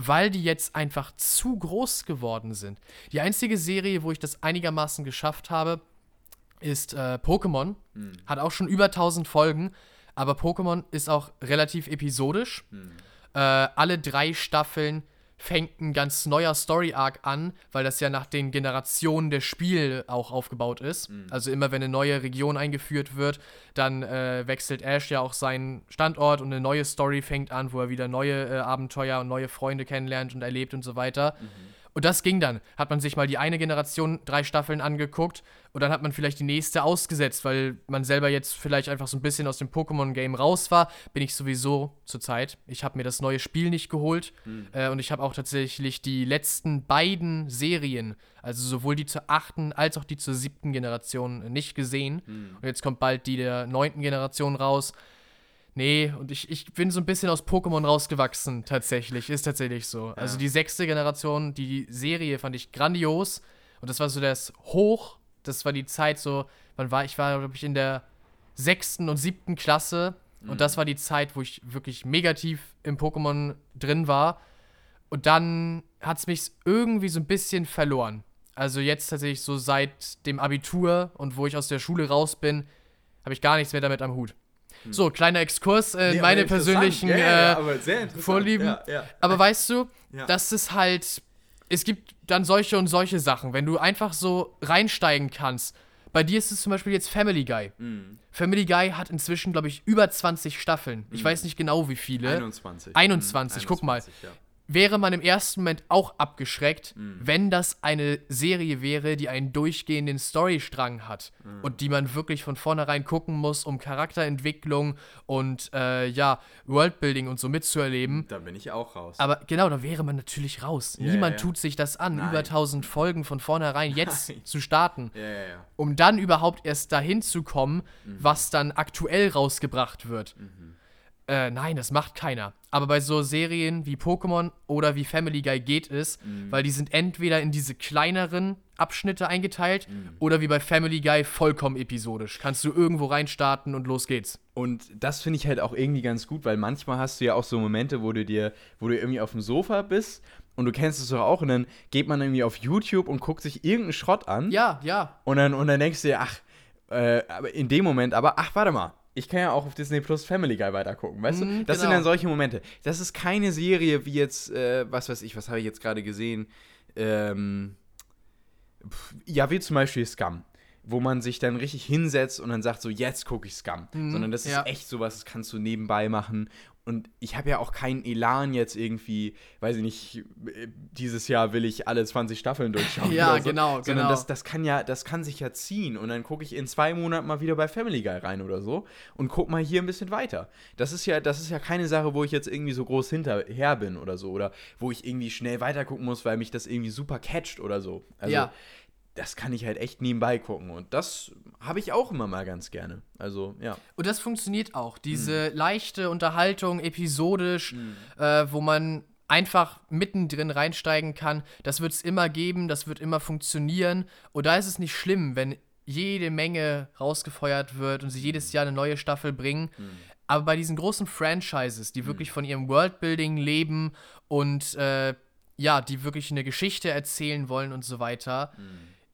weil die jetzt einfach zu groß geworden sind. Die einzige Serie, wo ich das einigermaßen geschafft habe, ist äh, Pokémon. Hat auch schon über 1000 Folgen. Aber Pokémon ist auch relativ episodisch. Äh, alle drei Staffeln fängt ein ganz neuer Story-Arc an, weil das ja nach den Generationen der Spiel auch aufgebaut ist. Also immer wenn eine neue Region eingeführt wird, dann äh, wechselt Ash ja auch seinen Standort und eine neue Story fängt an, wo er wieder neue äh, Abenteuer und neue Freunde kennenlernt und erlebt und so weiter. Und das ging dann. Hat man sich mal die eine Generation drei Staffeln angeguckt und dann hat man vielleicht die nächste ausgesetzt, weil man selber jetzt vielleicht einfach so ein bisschen aus dem Pokémon-Game raus war. Bin ich sowieso zurzeit. Ich habe mir das neue Spiel nicht geholt äh, und ich habe auch tatsächlich die letzten beiden Serien, also sowohl die zur achten als auch die zur siebten Generation, nicht gesehen. Und jetzt kommt bald die der neunten Generation raus. Nee, und ich, ich bin so ein bisschen aus Pokémon rausgewachsen, tatsächlich. Ist tatsächlich so. Also die sechste Generation, die Serie fand ich grandios. Und das war so das Hoch. Das war die Zeit so, man war, ich war, glaube ich, in der sechsten und siebten Klasse. Und das war die Zeit, wo ich wirklich negativ im Pokémon drin war. Und dann hat es mich irgendwie so ein bisschen verloren. Also jetzt tatsächlich so seit dem Abitur und wo ich aus der Schule raus bin, habe ich gar nichts mehr damit am Hut. So, kleiner Exkurs in Hm. Nee, meine persönlichen ja, ja, äh. Vorlieben. Ja, aber weißt du, Ja. das ist halt. Es gibt dann solche und solche Sachen. Wenn du einfach so reinsteigen kannst. Bei dir ist es zum Beispiel jetzt Family Guy. Mhm. Family Guy hat inzwischen, glaube ich, über 20 Staffeln. Ich weiß nicht genau, wie viele. 21. 21, guck mal. ja. Wäre man im ersten Moment auch abgeschreckt, Mhm. wenn das eine Serie wäre, die einen durchgehenden Storystrang hat Mhm. und die man wirklich von vornherein gucken muss, um Charakterentwicklung und äh, ja, Worldbuilding und so mitzuerleben. Da bin ich auch raus. Aber genau, da wäre man natürlich raus. Ja, Niemand ja. tut sich das an, Nein. über 1000 Folgen von vornherein jetzt Nein. zu starten, ja. um dann überhaupt erst dahin zu kommen, Mhm. was dann aktuell rausgebracht wird. Äh, nein, das macht keiner. Aber bei so Serien wie Pokémon oder wie Family Guy geht es, Mhm. weil die sind entweder in diese kleineren Abschnitte eingeteilt Mhm. oder wie bei Family Guy vollkommen episodisch. Kannst du irgendwo reinstarten und los geht's. Und das finde ich halt auch irgendwie ganz gut, weil manchmal hast du ja auch so Momente, wo du dir, wo du irgendwie auf dem Sofa bist und du kennst es doch auch und dann geht man irgendwie auf YouTube und guckt sich irgendeinen Schrott an Ja, ja. und dann, und dann denkst du dir, ach, äh, in dem Moment, aber ach, warte mal. Ich kann ja auch auf Disney Plus Family Guy weitergucken, weißt Mhm, du? Das sind genau. dann solche Momente. Das ist keine Serie wie jetzt, äh, was weiß ich, was habe ich jetzt gerade gesehen? Ähm, pf, ja, wie zum Beispiel Scum. Wo man sich dann richtig hinsetzt und dann sagt so, jetzt gucke ich Scum. Mhm, Sondern das ist ja. echt sowas, das kannst du nebenbei machen. Und ich habe ja auch keinen Elan jetzt irgendwie, weiß ich nicht, äh, dieses Jahr will ich alle 20 Staffeln durchschauen. [LAUGHS] Ja, oder so, genau, Sondern genau. das, das kann ja, das kann sich ja ziehen. Und dann gucke ich in zwei Monaten mal wieder bei Family Guy rein oder so und guck mal hier ein bisschen weiter. Das ist ja, das ist ja keine Sache, wo ich jetzt irgendwie so groß hinterher bin oder so. Oder wo ich irgendwie schnell weitergucken muss, weil mich das irgendwie super catcht oder so. Also Ja. Das kann ich halt echt nebenbei gucken. Und das habe ich auch immer mal ganz gerne. Also, ja. Und das funktioniert auch. Diese leichte Unterhaltung, episodisch, äh, wo man einfach mittendrin reinsteigen kann, das wird es immer geben, das wird immer funktionieren. Und da ist es nicht schlimm, wenn jede Menge rausgefeuert wird und sie jedes Jahr eine neue Staffel bringen. Aber bei diesen großen Franchises, die wirklich von ihrem Worldbuilding leben und äh, ja, die wirklich eine Geschichte erzählen wollen und so weiter,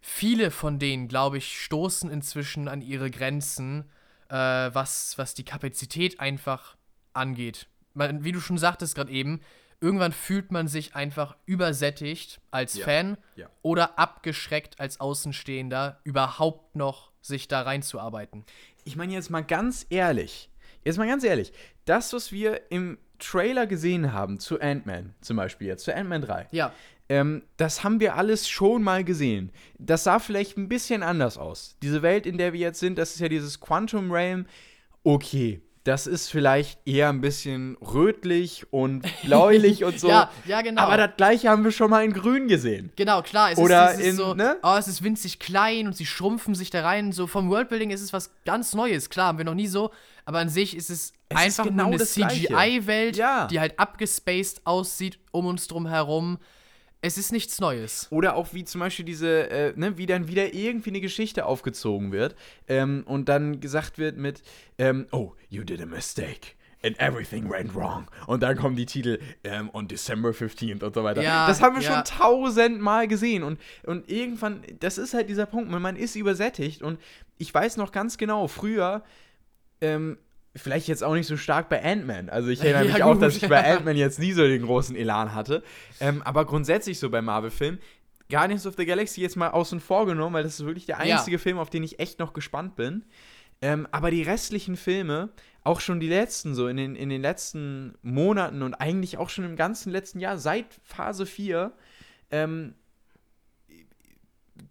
viele von denen, glaube ich, stoßen inzwischen an ihre Grenzen, äh, was, was die Kapazität einfach angeht. Man, wie du schon sagtest gerade eben, irgendwann fühlt man sich einfach übersättigt als Ja, Fan ja. oder abgeschreckt als Außenstehender, überhaupt noch sich da reinzuarbeiten. ich meine jetzt mal ganz ehrlich, jetzt mal ganz ehrlich, das, was wir im Trailer gesehen haben zu Ant-Man, zum Beispiel jetzt, zu Ant-Man 3, Ja, ähm, das haben wir alles schon mal gesehen. Das sah vielleicht ein bisschen anders aus. Diese Welt, in der wir jetzt sind, das ist ja dieses Quantum Realm. Okay, das ist vielleicht eher ein bisschen rötlich und [LAUGHS] bläulich und so. Ja, ja, genau. Aber das gleiche haben wir schon mal in grün gesehen. Genau, klar. Es Oder ist dieses in, so, ne? oh, es ist winzig klein und sie schrumpfen sich da rein. So vom Worldbuilding ist es was ganz Neues. Klar, haben wir noch nie so. Aber an sich ist es, Es ist einfach genau nur eine. CGI-Welt, Ja. die halt abgespaced aussieht um uns drum herum. Es ist nichts Neues. Oder auch wie zum Beispiel diese, äh, ne, wie dann wieder irgendwie eine Geschichte aufgezogen wird ähm, und dann gesagt wird mit, ähm, oh, you did a mistake. And everything went wrong. Und dann kommen die Titel ähm, on December 15th und so weiter. Ja, das haben wir ja. schon tausendmal gesehen. Und, und irgendwann, das ist halt dieser Punkt, man ist übersättigt. Und ich weiß noch ganz genau, früher, ähm, vielleicht jetzt auch nicht so stark bei Ant-Man. Also ich erinnere [LAUGHS] Ja, mich auch, gut. dass ich bei Ant-Man jetzt nie so den großen Elan hatte. Ähm, aber grundsätzlich so bei Marvel-Filmen, Guardians of the Galaxy jetzt mal außen vor genommen, weil das ist wirklich der Ja. einzige Film, auf den ich echt noch gespannt bin. Ähm, aber die restlichen Filme, auch schon die letzten, so in den, in den letzten Monaten und eigentlich auch schon im ganzen letzten Jahr, seit Phase 4, ähm,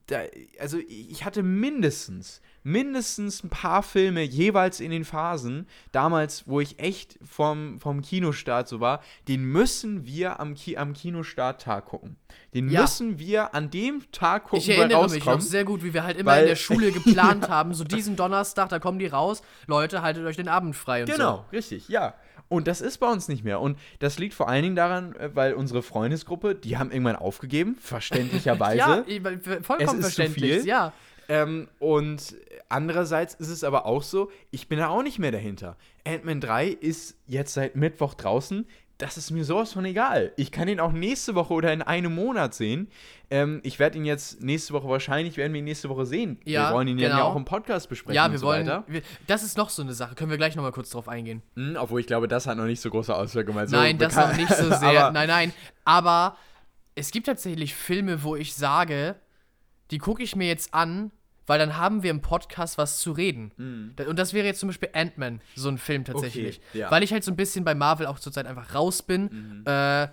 da, also ich hatte mindestens, mindestens ein paar Filme jeweils in den Phasen, damals, wo ich echt vom, vom Kinostart so war, den müssen wir am, Ki am Kinostarttag gucken. Den Ja. müssen wir an dem Tag gucken, Ich wo er erinnere mich noch sehr gut, wie wir halt immer in der Schule geplant [LAUGHS] haben, so diesen Donnerstag, da kommen die raus. Leute, haltet euch den Abend frei und Genau, richtig, ja. Und das ist bei uns nicht mehr. Und das liegt vor allen Dingen daran, äh, weil unsere Freundesgruppe, die haben irgendwann aufgegeben, so. [LAUGHS] verständlicherweise. Ja, vollkommen Es ist zu verständlich. viel. Ja. Ähm, und andererseits ist es aber auch so, ich bin da auch nicht mehr dahinter. Ant-Man 3 ist jetzt seit Mittwoch draußen. Das ist mir sowas von egal. Ich kann ihn auch nächste Woche oder in einem Monat sehen. Ähm, ich werde ihn jetzt nächste Woche, wahrscheinlich werden wir ihn nächste Woche sehen. Ja, wir wollen ihn ja genau. auch im Podcast besprechen Ja, und wir so wollen. weiter. Wir, das ist noch so eine Sache. Können wir gleich nochmal kurz drauf eingehen? Hm, obwohl ich glaube, das hat noch nicht so große Auswirkungen. weil so nein, das noch nicht so sehr. [LAUGHS] Nein, nein. Aber es gibt tatsächlich Filme, wo ich sage, die gucke ich mir jetzt an, weil dann haben wir im Podcast was zu reden. Da- Und das wäre jetzt zum Beispiel Ant-Man, so ein Film tatsächlich. Okay, ja. Weil ich halt so ein bisschen bei Marvel auch zurzeit einfach raus bin. Mhm. Äh,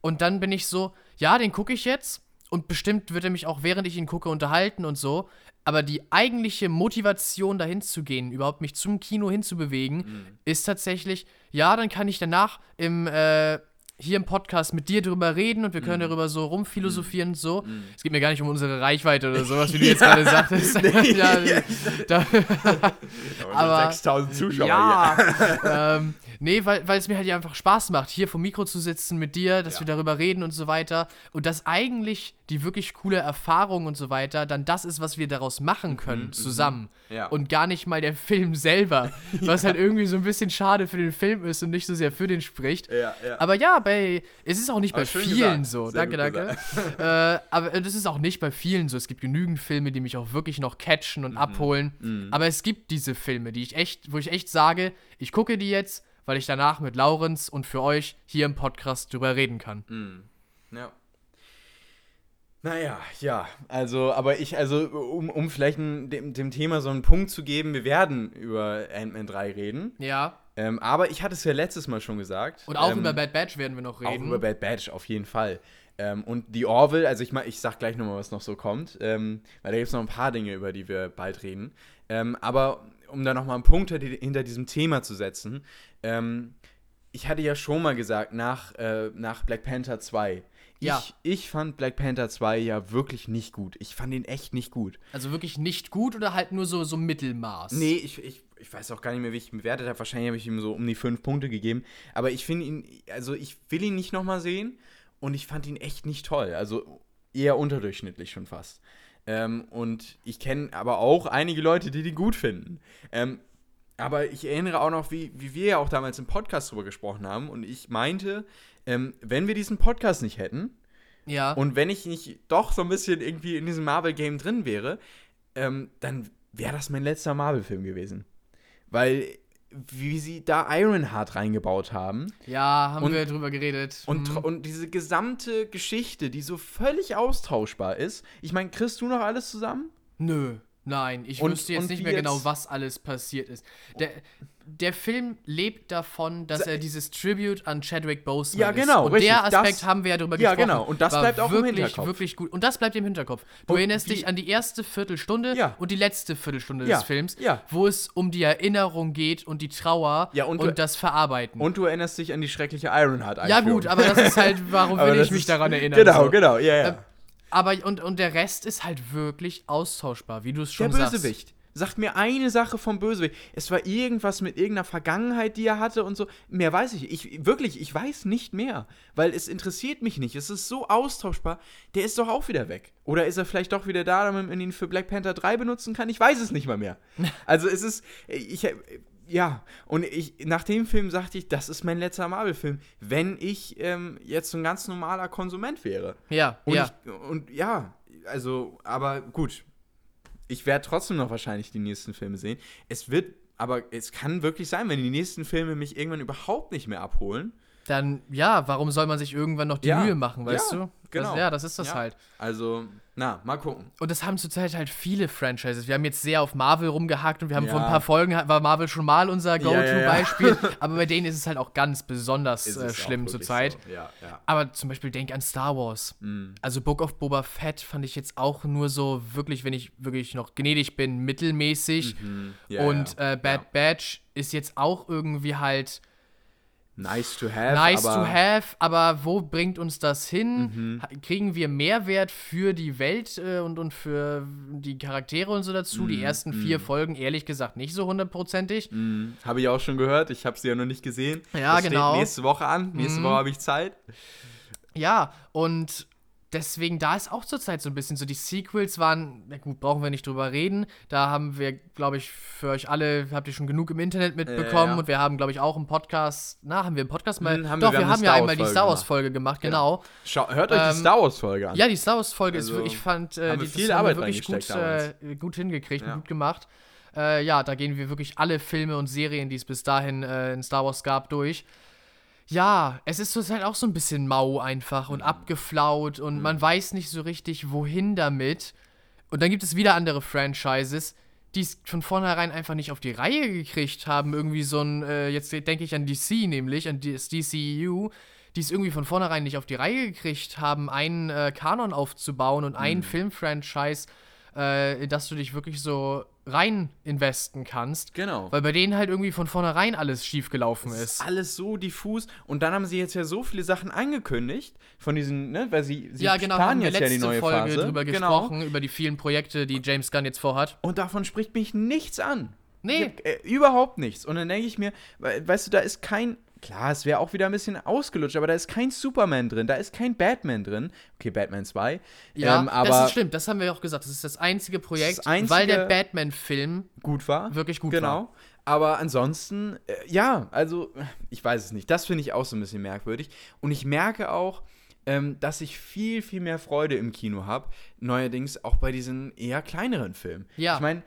und dann bin ich so, ja, den gucke ich jetzt. Und bestimmt wird er mich auch, während ich ihn gucke, unterhalten und so. Aber die eigentliche Motivation, dahin zu gehen, überhaupt mich zum Kino hinzubewegen, Mhm. ist tatsächlich, ja, dann kann ich danach im, äh, hier im Podcast mit dir drüber reden und wir können darüber so rumphilosophieren und so. Es geht mir gar nicht um unsere Reichweite oder sowas, wie du [LAUGHS] jetzt gerade sagtest. [LAUGHS] ja, [LAUGHS] da, aber- 6000 Zuschauer hier. ja. ähm, nee, weil, weil es mir halt einfach Spaß macht, hier vom Mikro zu sitzen mit dir, dass Ja. wir darüber reden und so weiter. Und dass eigentlich die wirklich coole Erfahrung und so weiter dann das ist, was wir daraus machen können zusammen. Mhm, Ja. Und gar nicht mal der [LAUGHS] Film selber. Was halt irgendwie so ein bisschen schade für den Film ist und nicht so sehr für den spricht. Ja, ja. Aber ja, bei, es ist auch nicht Aber bei vielen gesagt. so. Sehr danke, danke. [LAUGHS] äh, aber das ist auch nicht bei vielen so. Es gibt genügend Filme, die mich auch wirklich noch catchen Mhm. und abholen. Aber es gibt diese Filme, die ich echt, wo ich echt sage, ich gucke die jetzt, weil ich danach mit Laurenz und für euch hier im Podcast drüber reden kann. Mhm. Ja. Naja, ja, also, aber ich, also, um, um vielleicht ein, dem, dem Thema so einen Punkt zu geben, wir werden über Ant-Man 3 reden. Ja. Ähm, aber ich hatte es ja letztes Mal schon gesagt. Und auch ähm, über Bad Batch werden wir noch reden. Auch über Bad Batch, auf jeden Fall. Ähm, und die Orville, also ich, ich sag gleich nochmal, was noch so kommt, ähm, weil da gibt es noch ein paar Dinge, über die wir bald reden. Ähm, aber um da nochmal einen Punkt hinter diesem Thema zu setzen, ähm, ich hatte ja schon mal gesagt, nach, äh, nach Black Panther 2, Ja. ich, ich fand Black Panther 2 ja wirklich nicht gut. Ich fand ihn echt nicht gut. also wirklich nicht gut oder halt nur so, so Mittelmaß? Nee, ich, ich, ich weiß auch gar nicht mehr, wie ich ihn bewertet habe. Wahrscheinlich habe ich ihm so um die fünf Punkte gegeben. Aber ich finde ihn, also ich will ihn nicht nochmal sehen und ich fand ihn echt nicht toll. Also eher unterdurchschnittlich schon fast. Ähm, und ich kenne aber auch einige Leute, die den gut finden. Ähm, aber ich erinnere auch noch, wie, wie wir ja auch damals im Podcast drüber gesprochen haben. Und ich meinte, ähm, wenn wir diesen Podcast nicht hätten, Ja. und wenn ich nicht doch so ein bisschen irgendwie in diesem Marvel-Game drin wäre, ähm, dann wäre das mein letzter Marvel-Film gewesen. Weil, wie sie da Ironheart reingebaut haben ja, haben und- wir drüber geredet. und, Mhm. und diese gesamte Geschichte, die so völlig austauschbar ist. Ich meine, kriegst du noch alles zusammen? Nö, nein, ich Und- wüsste jetzt nicht mehr genau, jetzt- was alles passiert ist. Der, der Film lebt davon, dass er dieses Tribute an Chadwick Boseman Ja, genau, ist. Und richtig, der Aspekt das- haben wir ja drüber Ja, gesprochen. genau, und das bleibt auch im wirklich, Hinterkopf. wirklich gut. Und das bleibt im Hinterkopf. Du Und erinnerst wie- dich an die erste Viertelstunde Ja. und die letzte Viertelstunde Ja, des Films, ja. wo es um die Erinnerung geht und die Trauer Ja, und und, das Verarbeiten. Und du erinnerst dich an die schreckliche Ironheart ja gut, aber das ist halt, [LAUGHS] warum will ich mich daran erinnern? Genau, so. genau, ja, ja. Ähm, Aber und, und der Rest ist halt wirklich austauschbar, wie du es Der schon sagst. Bösewicht. Sagt mir eine Sache vom Bösewicht. Es war irgendwas mit irgendeiner Vergangenheit, die er hatte und so. Mehr weiß ich. Ich wirklich, ich weiß nicht mehr, weil es interessiert mich nicht. Es ist so austauschbar. Der ist doch auch wieder weg. Oder ist er vielleicht doch wieder da, damit man ihn für Black Panther 3 benutzen kann? Ich weiß es nicht mal mehr. [LAUGHS] Also es ist ich ja, und ich, nach dem Film sagte ich, das ist mein letzter Marvel-Film, wenn ich ähm, jetzt ein ganz normaler Konsument wäre. Ja, Und, ja. ich, und ja, also, aber gut. Ich werde trotzdem noch wahrscheinlich die nächsten Filme sehen. Es wird, aber es kann wirklich sein, wenn die nächsten Filme mich irgendwann überhaupt nicht mehr abholen. Dann, ja, warum soll man sich irgendwann noch die Ja, Mühe machen, weißt ja, du? Genau. Das, ja, das ist das Ja. halt. Also, na, mal gucken. Und das haben zurzeit halt viele Franchises. Wir haben jetzt sehr auf Marvel rumgehakt und wir haben Ja. vor ein paar Folgen, war Marvel schon mal unser Ja, ja. Go-To-Beispiel. [LAUGHS] Aber bei denen ist es halt auch ganz besonders äh, schlimm zurzeit. So. Ja, ja. Aber zum Beispiel denk an Star Wars. Mm. Also Book of Boba Fett fand ich jetzt auch nur so wirklich, wenn ich wirklich noch gnädig bin, mittelmäßig. Mhm. Und. Äh, Bad. Batch ist jetzt auch irgendwie halt Nice to have. nice aber to have, aber wo bringt uns das hin? Mhm. Kriegen wir Mehrwert für die Welt äh, und, und für die Charaktere und so dazu? Mhm, Die ersten vier Folgen, ehrlich gesagt, nicht so hundertprozentig. Mm, habe ich auch schon gehört. Ich habe sie ja noch nicht gesehen. Ja, das genau. Steht nächste Woche an. Nächste Mhm. Woche habe ich Zeit. Ja, und deswegen, da ist auch zurzeit so ein bisschen so, die Sequels waren, na gut, brauchen wir nicht drüber reden. Da haben wir, glaube ich, für euch alle, habt ihr schon genug im Internet mitbekommen ja. und wir haben, glaube ich, auch einen Podcast, na, haben wir einen Podcast mal? Hm, haben Doch, wir wir, haben ja einmal die Star Wars-Folge gemacht, genau. Schau, hört euch die Ähm, Star Wars-Folge an. Ja, die Star Wars-Folge ist Also, wirklich, ich fand, äh, die, viel Arbeit wir wirklich gut, äh, gut hingekriegt Ja. und gut gemacht. Äh, ja, da gehen wir wirklich alle Filme und Serien, die es bis dahin äh, in Star Wars gab, durch. Ja, es ist zurzeit auch so ein bisschen mau einfach und abgeflaut und man weiß nicht so richtig, wohin damit. Und dann gibt es wieder andere Franchises, die es von vornherein einfach nicht auf die Reihe gekriegt haben. Irgendwie so ein, äh, jetzt denke ich an DC nämlich, an das DCEU, die es irgendwie von vornherein nicht auf die Reihe gekriegt haben, einen äh, Kanon aufzubauen und Mhm. ein Filmfranchise, äh, in das du dich wirklich so rein investen kannst. Genau. Weil bei denen halt irgendwie von vornherein alles schiefgelaufen Es ist. ist alles so diffus. Und dann haben sie jetzt ja so viele Sachen angekündigt von diesen, ne, weil sie, sie ja, genau, planen jetzt ja die neue Folge Phase. drüber genau. gesprochen, über die vielen Projekte, die James Gunn jetzt vorhat. Und davon spricht mich nichts an. Nee. Äh, überhaupt nichts. Und dann denke ich mir, we- weißt du, da ist kein. Klar, es wäre auch wieder ein bisschen ausgelutscht, aber da ist kein Superman drin, da ist kein Batman drin. Okay, Batman 2. Ja, ähm, aber das ist stimmt, das haben wir auch gesagt. Das ist das einzige Projekt, Das einzige- weil der Batman-Film gut war. wirklich gut genau. war. Aber ansonsten, äh, ja, also, ich weiß es nicht. Das finde ich auch so ein bisschen merkwürdig. Und ich merke auch, ähm, dass ich viel, viel mehr Freude im Kino habe. Neuerdings auch bei diesen eher kleineren Filmen. Ja. Ich meine,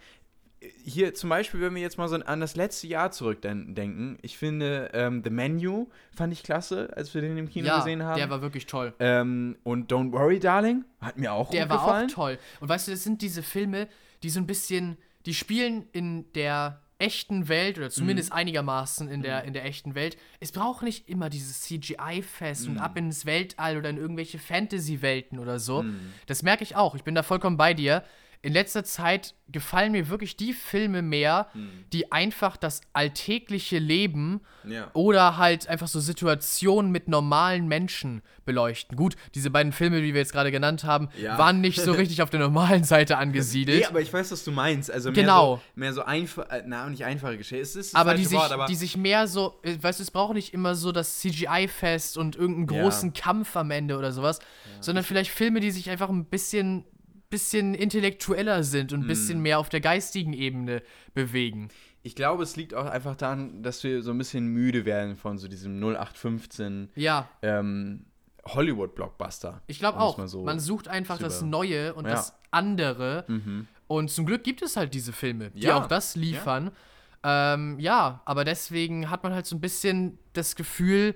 hier zum Beispiel, wenn wir jetzt mal so an das letzte Jahr zurückdenken, ich finde, ähm, The Menu fand ich klasse, als wir den im Kino Ja, gesehen haben. der war wirklich toll. ähm, und Don't Worry, Darling, hat mir auch Der gut war gefallen. auch toll. Und weißt du, das sind diese Filme, die so ein bisschen, die spielen in der echten Welt oder zumindest Mhm. einigermaßen in der, in der echten Welt, es braucht nicht immer dieses CGI-Fest Mhm. und ab ins Weltall oder in irgendwelche Fantasy-Welten oder so. Mhm. Das merke ich auch. Ich bin da vollkommen bei dir. In letzter Zeit gefallen mir wirklich die Filme mehr, Mhm. die einfach das alltägliche Leben Ja. oder halt einfach so Situationen mit normalen Menschen beleuchten. Gut, diese beiden Filme, die wir jetzt gerade genannt haben, Ja. waren nicht so [LAUGHS] richtig auf der normalen Seite angesiedelt. Nee, aber ich weiß, was du meinst. Also mehr Genau. so, mehr so einfach, äh, na, nicht einfache Geschichte. Es ist aber die sich, Wort, aber die sich mehr so, äh, weißt du, es braucht nicht immer so das CGI-Fest und irgendeinen Ja. großen Kampf am Ende oder sowas, sondern vielleicht Filme, die sich einfach ein bisschen, bisschen intellektueller sind und ein bisschen Mhm. mehr auf der geistigen Ebene bewegen. ich glaube, es liegt auch einfach daran, dass wir so ein bisschen müde werden von so diesem 0815 Ja, ähm, Hollywood-Blockbuster. ich glaube auch. mal so Man sucht einfach das Neue und Ja. das andere. Mhm. Und zum Glück gibt es halt diese Filme, die Ja. auch das liefern. Ja. Ähm, ja, aber deswegen hat man halt so ein bisschen das Gefühl,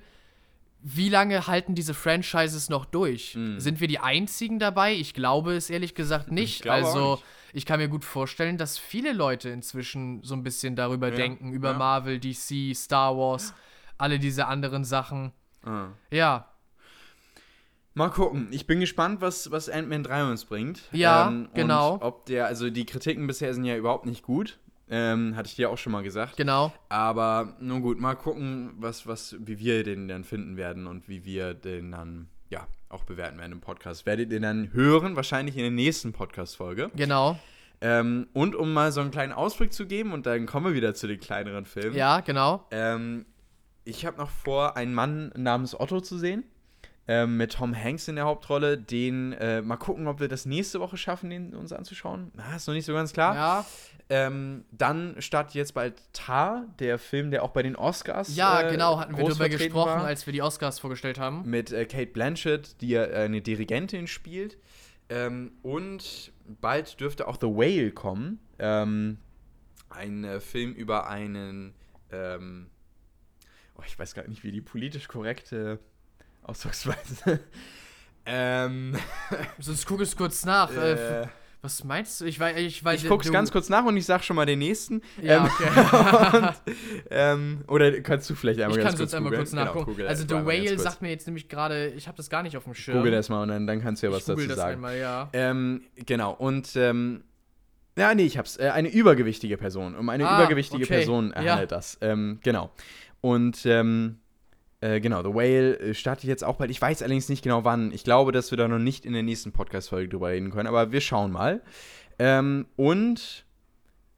wie lange halten diese Franchises noch durch? Sind wir die einzigen dabei? Ich glaube es ehrlich gesagt nicht. auch also, nicht. ich kann mir gut vorstellen, dass viele Leute inzwischen so ein bisschen darüber Ja, denken, über ja. Marvel, DC, Star Wars, alle diese anderen Sachen. Ah. Ja, Mal gucken. Ich bin gespannt, was, was Ant-Man 3 uns bringt. Ja, und genau. Ob der, also die Kritiken bisher sind ja überhaupt nicht gut. Ähm, hatte ich dir auch schon mal gesagt. genau. Aber nun gut, mal gucken, was, was, wie wir den dann finden werden und wie wir den dann, ja, auch bewerten werden im Podcast. Werdet ihr dann hören, wahrscheinlich in der nächsten Podcast-Folge. Genau. Ähm, und um mal so einen kleinen Ausblick zu geben, und dann kommen wir wieder zu den kleineren Filmen. Ja, genau. Ähm, ich habe noch vor, einen Mann namens Otto zu sehen. Ähm, mit Tom Hanks in der Hauptrolle. Den, äh, mal gucken, ob wir das nächste Woche schaffen, den uns anzuschauen. Na, ist noch nicht so ganz klar. Ja, Ähm, dann startet jetzt bald Tar, der Film, der auch bei den Oscars. ja äh, genau, hatten wir darüber gesprochen, war. als wir die Oscars vorgestellt haben. Mit äh, Kate Blanchett, die ja äh, eine Dirigentin spielt. Ähm, und bald dürfte auch The Whale kommen. Ähm, ein äh, Film über einen. Ähm, oh, ich weiß gar nicht, wie die politisch korrekte Ausdrucksweise. [LAUGHS] ähm, [LAUGHS] Sonst guck es kurz nach. Äh, äh, was meinst du? Ich weiß, ich weiß. ich guck's du- ganz kurz nach und ich sag schon mal den nächsten. Ja, Ähm, okay. [LAUGHS] und, ähm, oder kannst du vielleicht einmal ich ganz kann kurz sonst einmal kurz nachgucken. Genau, also The Whale sagt mir jetzt nämlich gerade, ich habe das gar nicht auf dem Schirm. Google das mal und dann, dann kannst du ja was ich dazu das sagen. einmal, ja. Ähm, genau, und ähm, ja, nee, ich hab's. Äh, eine übergewichtige Person. Um eine Ah, übergewichtige okay. Person Ja. handelt das. Ähm, genau. Und ähm, äh, genau, The Whale äh, startet jetzt auch bald. Ich weiß allerdings nicht genau wann. Ich glaube, dass wir da noch nicht in der nächsten Podcast-Folge drüber reden können, aber wir schauen mal. Ähm, und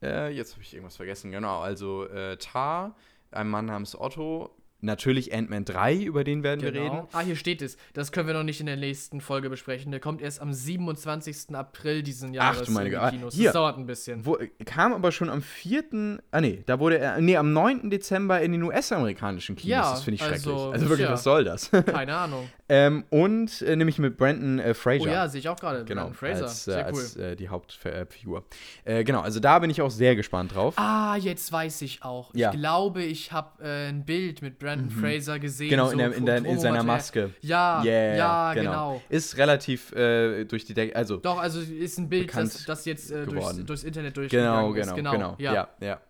äh, jetzt habe ich irgendwas vergessen. Genau, also äh, Tar, ein Mann namens Otto. Natürlich Ant-Man 3, über den werden wir reden. Genau. Ah, hier steht es. Das können wir noch nicht in der nächsten Folge besprechen. Der kommt erst am 27. April diesen Jahres du meine in die Güte. Kinos. Hier. Das dauert ein bisschen. Wo, kam aber schon am 4. Ah, nee, da wurde er. Nee, am 9. Dezember in den US-amerikanischen Kinos. Ja, das finde ich schrecklich. also, Also, wirklich, ja. was soll das? Keine Ahnung. Ähm, und äh, nämlich mit Brandon äh, Oh Fraser. ja, sehe ich auch gerade. genau. Brandon Fraser. Als, äh, Sehr cool. als äh, die Hauptfigur. Äh, genau, also da bin ich auch sehr gespannt drauf. Ah, jetzt weiß ich auch. Ja. Ich glaube, ich habe äh, ein Bild mit Brandon Fraser gesehen. Genau, so in, der, in, der, in seiner. Maske. Ja, Yeah, ja, genau. Ist relativ äh, durch die Decke. Also, Doch, also ist ein Bild, das, das jetzt äh, durchs, durchs Internet durchgegangen Genau, ist. genau, genau. ja. ja. ja.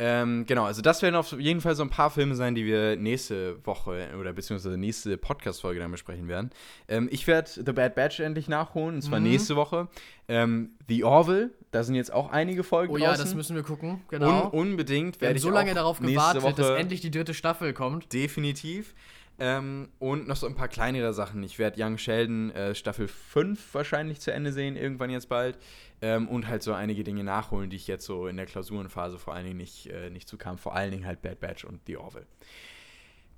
Ähm, genau, also das werden auf jeden Fall so ein paar Filme sein, die wir nächste Woche oder beziehungsweise nächste Podcast-Folge dann besprechen werden. Ähm, ich werde The Bad Batch endlich nachholen, und zwar Mhm. nächste Woche. Ähm, The Orville, da sind jetzt auch einige Folgen Oh ja, draußen. das müssen wir gucken. Genau. Un unbedingt werde ich so lange darauf gewartet, Woche dass endlich die dritte Staffel kommt. Definitiv. Ähm, und noch so ein paar kleinere Sachen. Ich werde Young Sheldon äh, Staffel 5 wahrscheinlich zu Ende sehen, irgendwann jetzt bald. Ähm, und halt so einige Dinge nachholen, die ich jetzt so in der Klausurenphase vor allen Dingen nicht, äh, nicht zu kam. Vor allen Dingen halt Bad Batch und The Orville.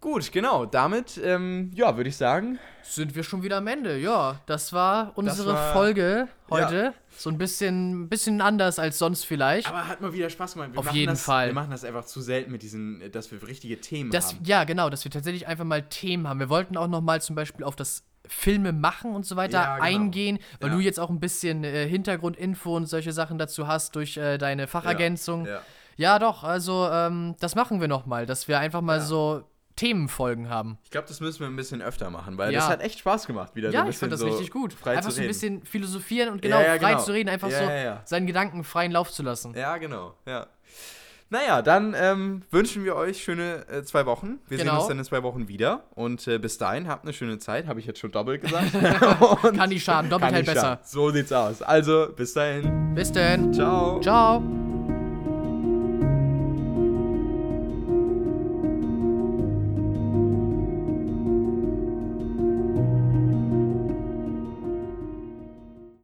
Gut, genau. Damit, ähm, ja, würde ich sagen, Sind wir schon wieder am Ende? Ja, das war unsere war- Folge heute. So ein bisschen, bisschen anders als sonst vielleicht. aber hat mal wieder Spaß gemacht. Wir Auf jeden das, Fall. Wir machen das einfach zu selten mit diesen, dass wir richtige Themen Das, haben. ja, genau, dass wir tatsächlich einfach mal Themen haben. Wir wollten auch noch mal zum Beispiel auf das Filme machen und so weiter Ja, genau. eingehen, weil Ja. du jetzt auch ein bisschen äh, Hintergrundinfo und solche Sachen dazu hast durch äh, deine Fachergänzung. Ja, Ja. doch, also ähm, das machen wir noch mal, dass wir einfach mal so Themenfolgen haben. Ich glaube, das müssen wir ein bisschen öfter machen, weil das hat echt Spaß gemacht, wieder so Ja, ein ich fand das so richtig gut. frei einfach so ein bisschen philosophieren und genau, frei genau. zu reden, einfach so seinen Gedanken freien Lauf zu lassen. Ja, genau, ja. Naja, dann ähm, wünschen wir euch schöne äh, zwei Wochen. Wir sehen Genau. uns dann in zwei Wochen wieder. Und äh, bis dahin habt eine schöne Zeit. Habe ich jetzt schon doppelt gesagt. [LAUGHS] Kann nicht schaden, doppelt hält nicht besser. schaden. So sieht's aus. Also, bis dahin. Bis denn. Ciao. Ciao.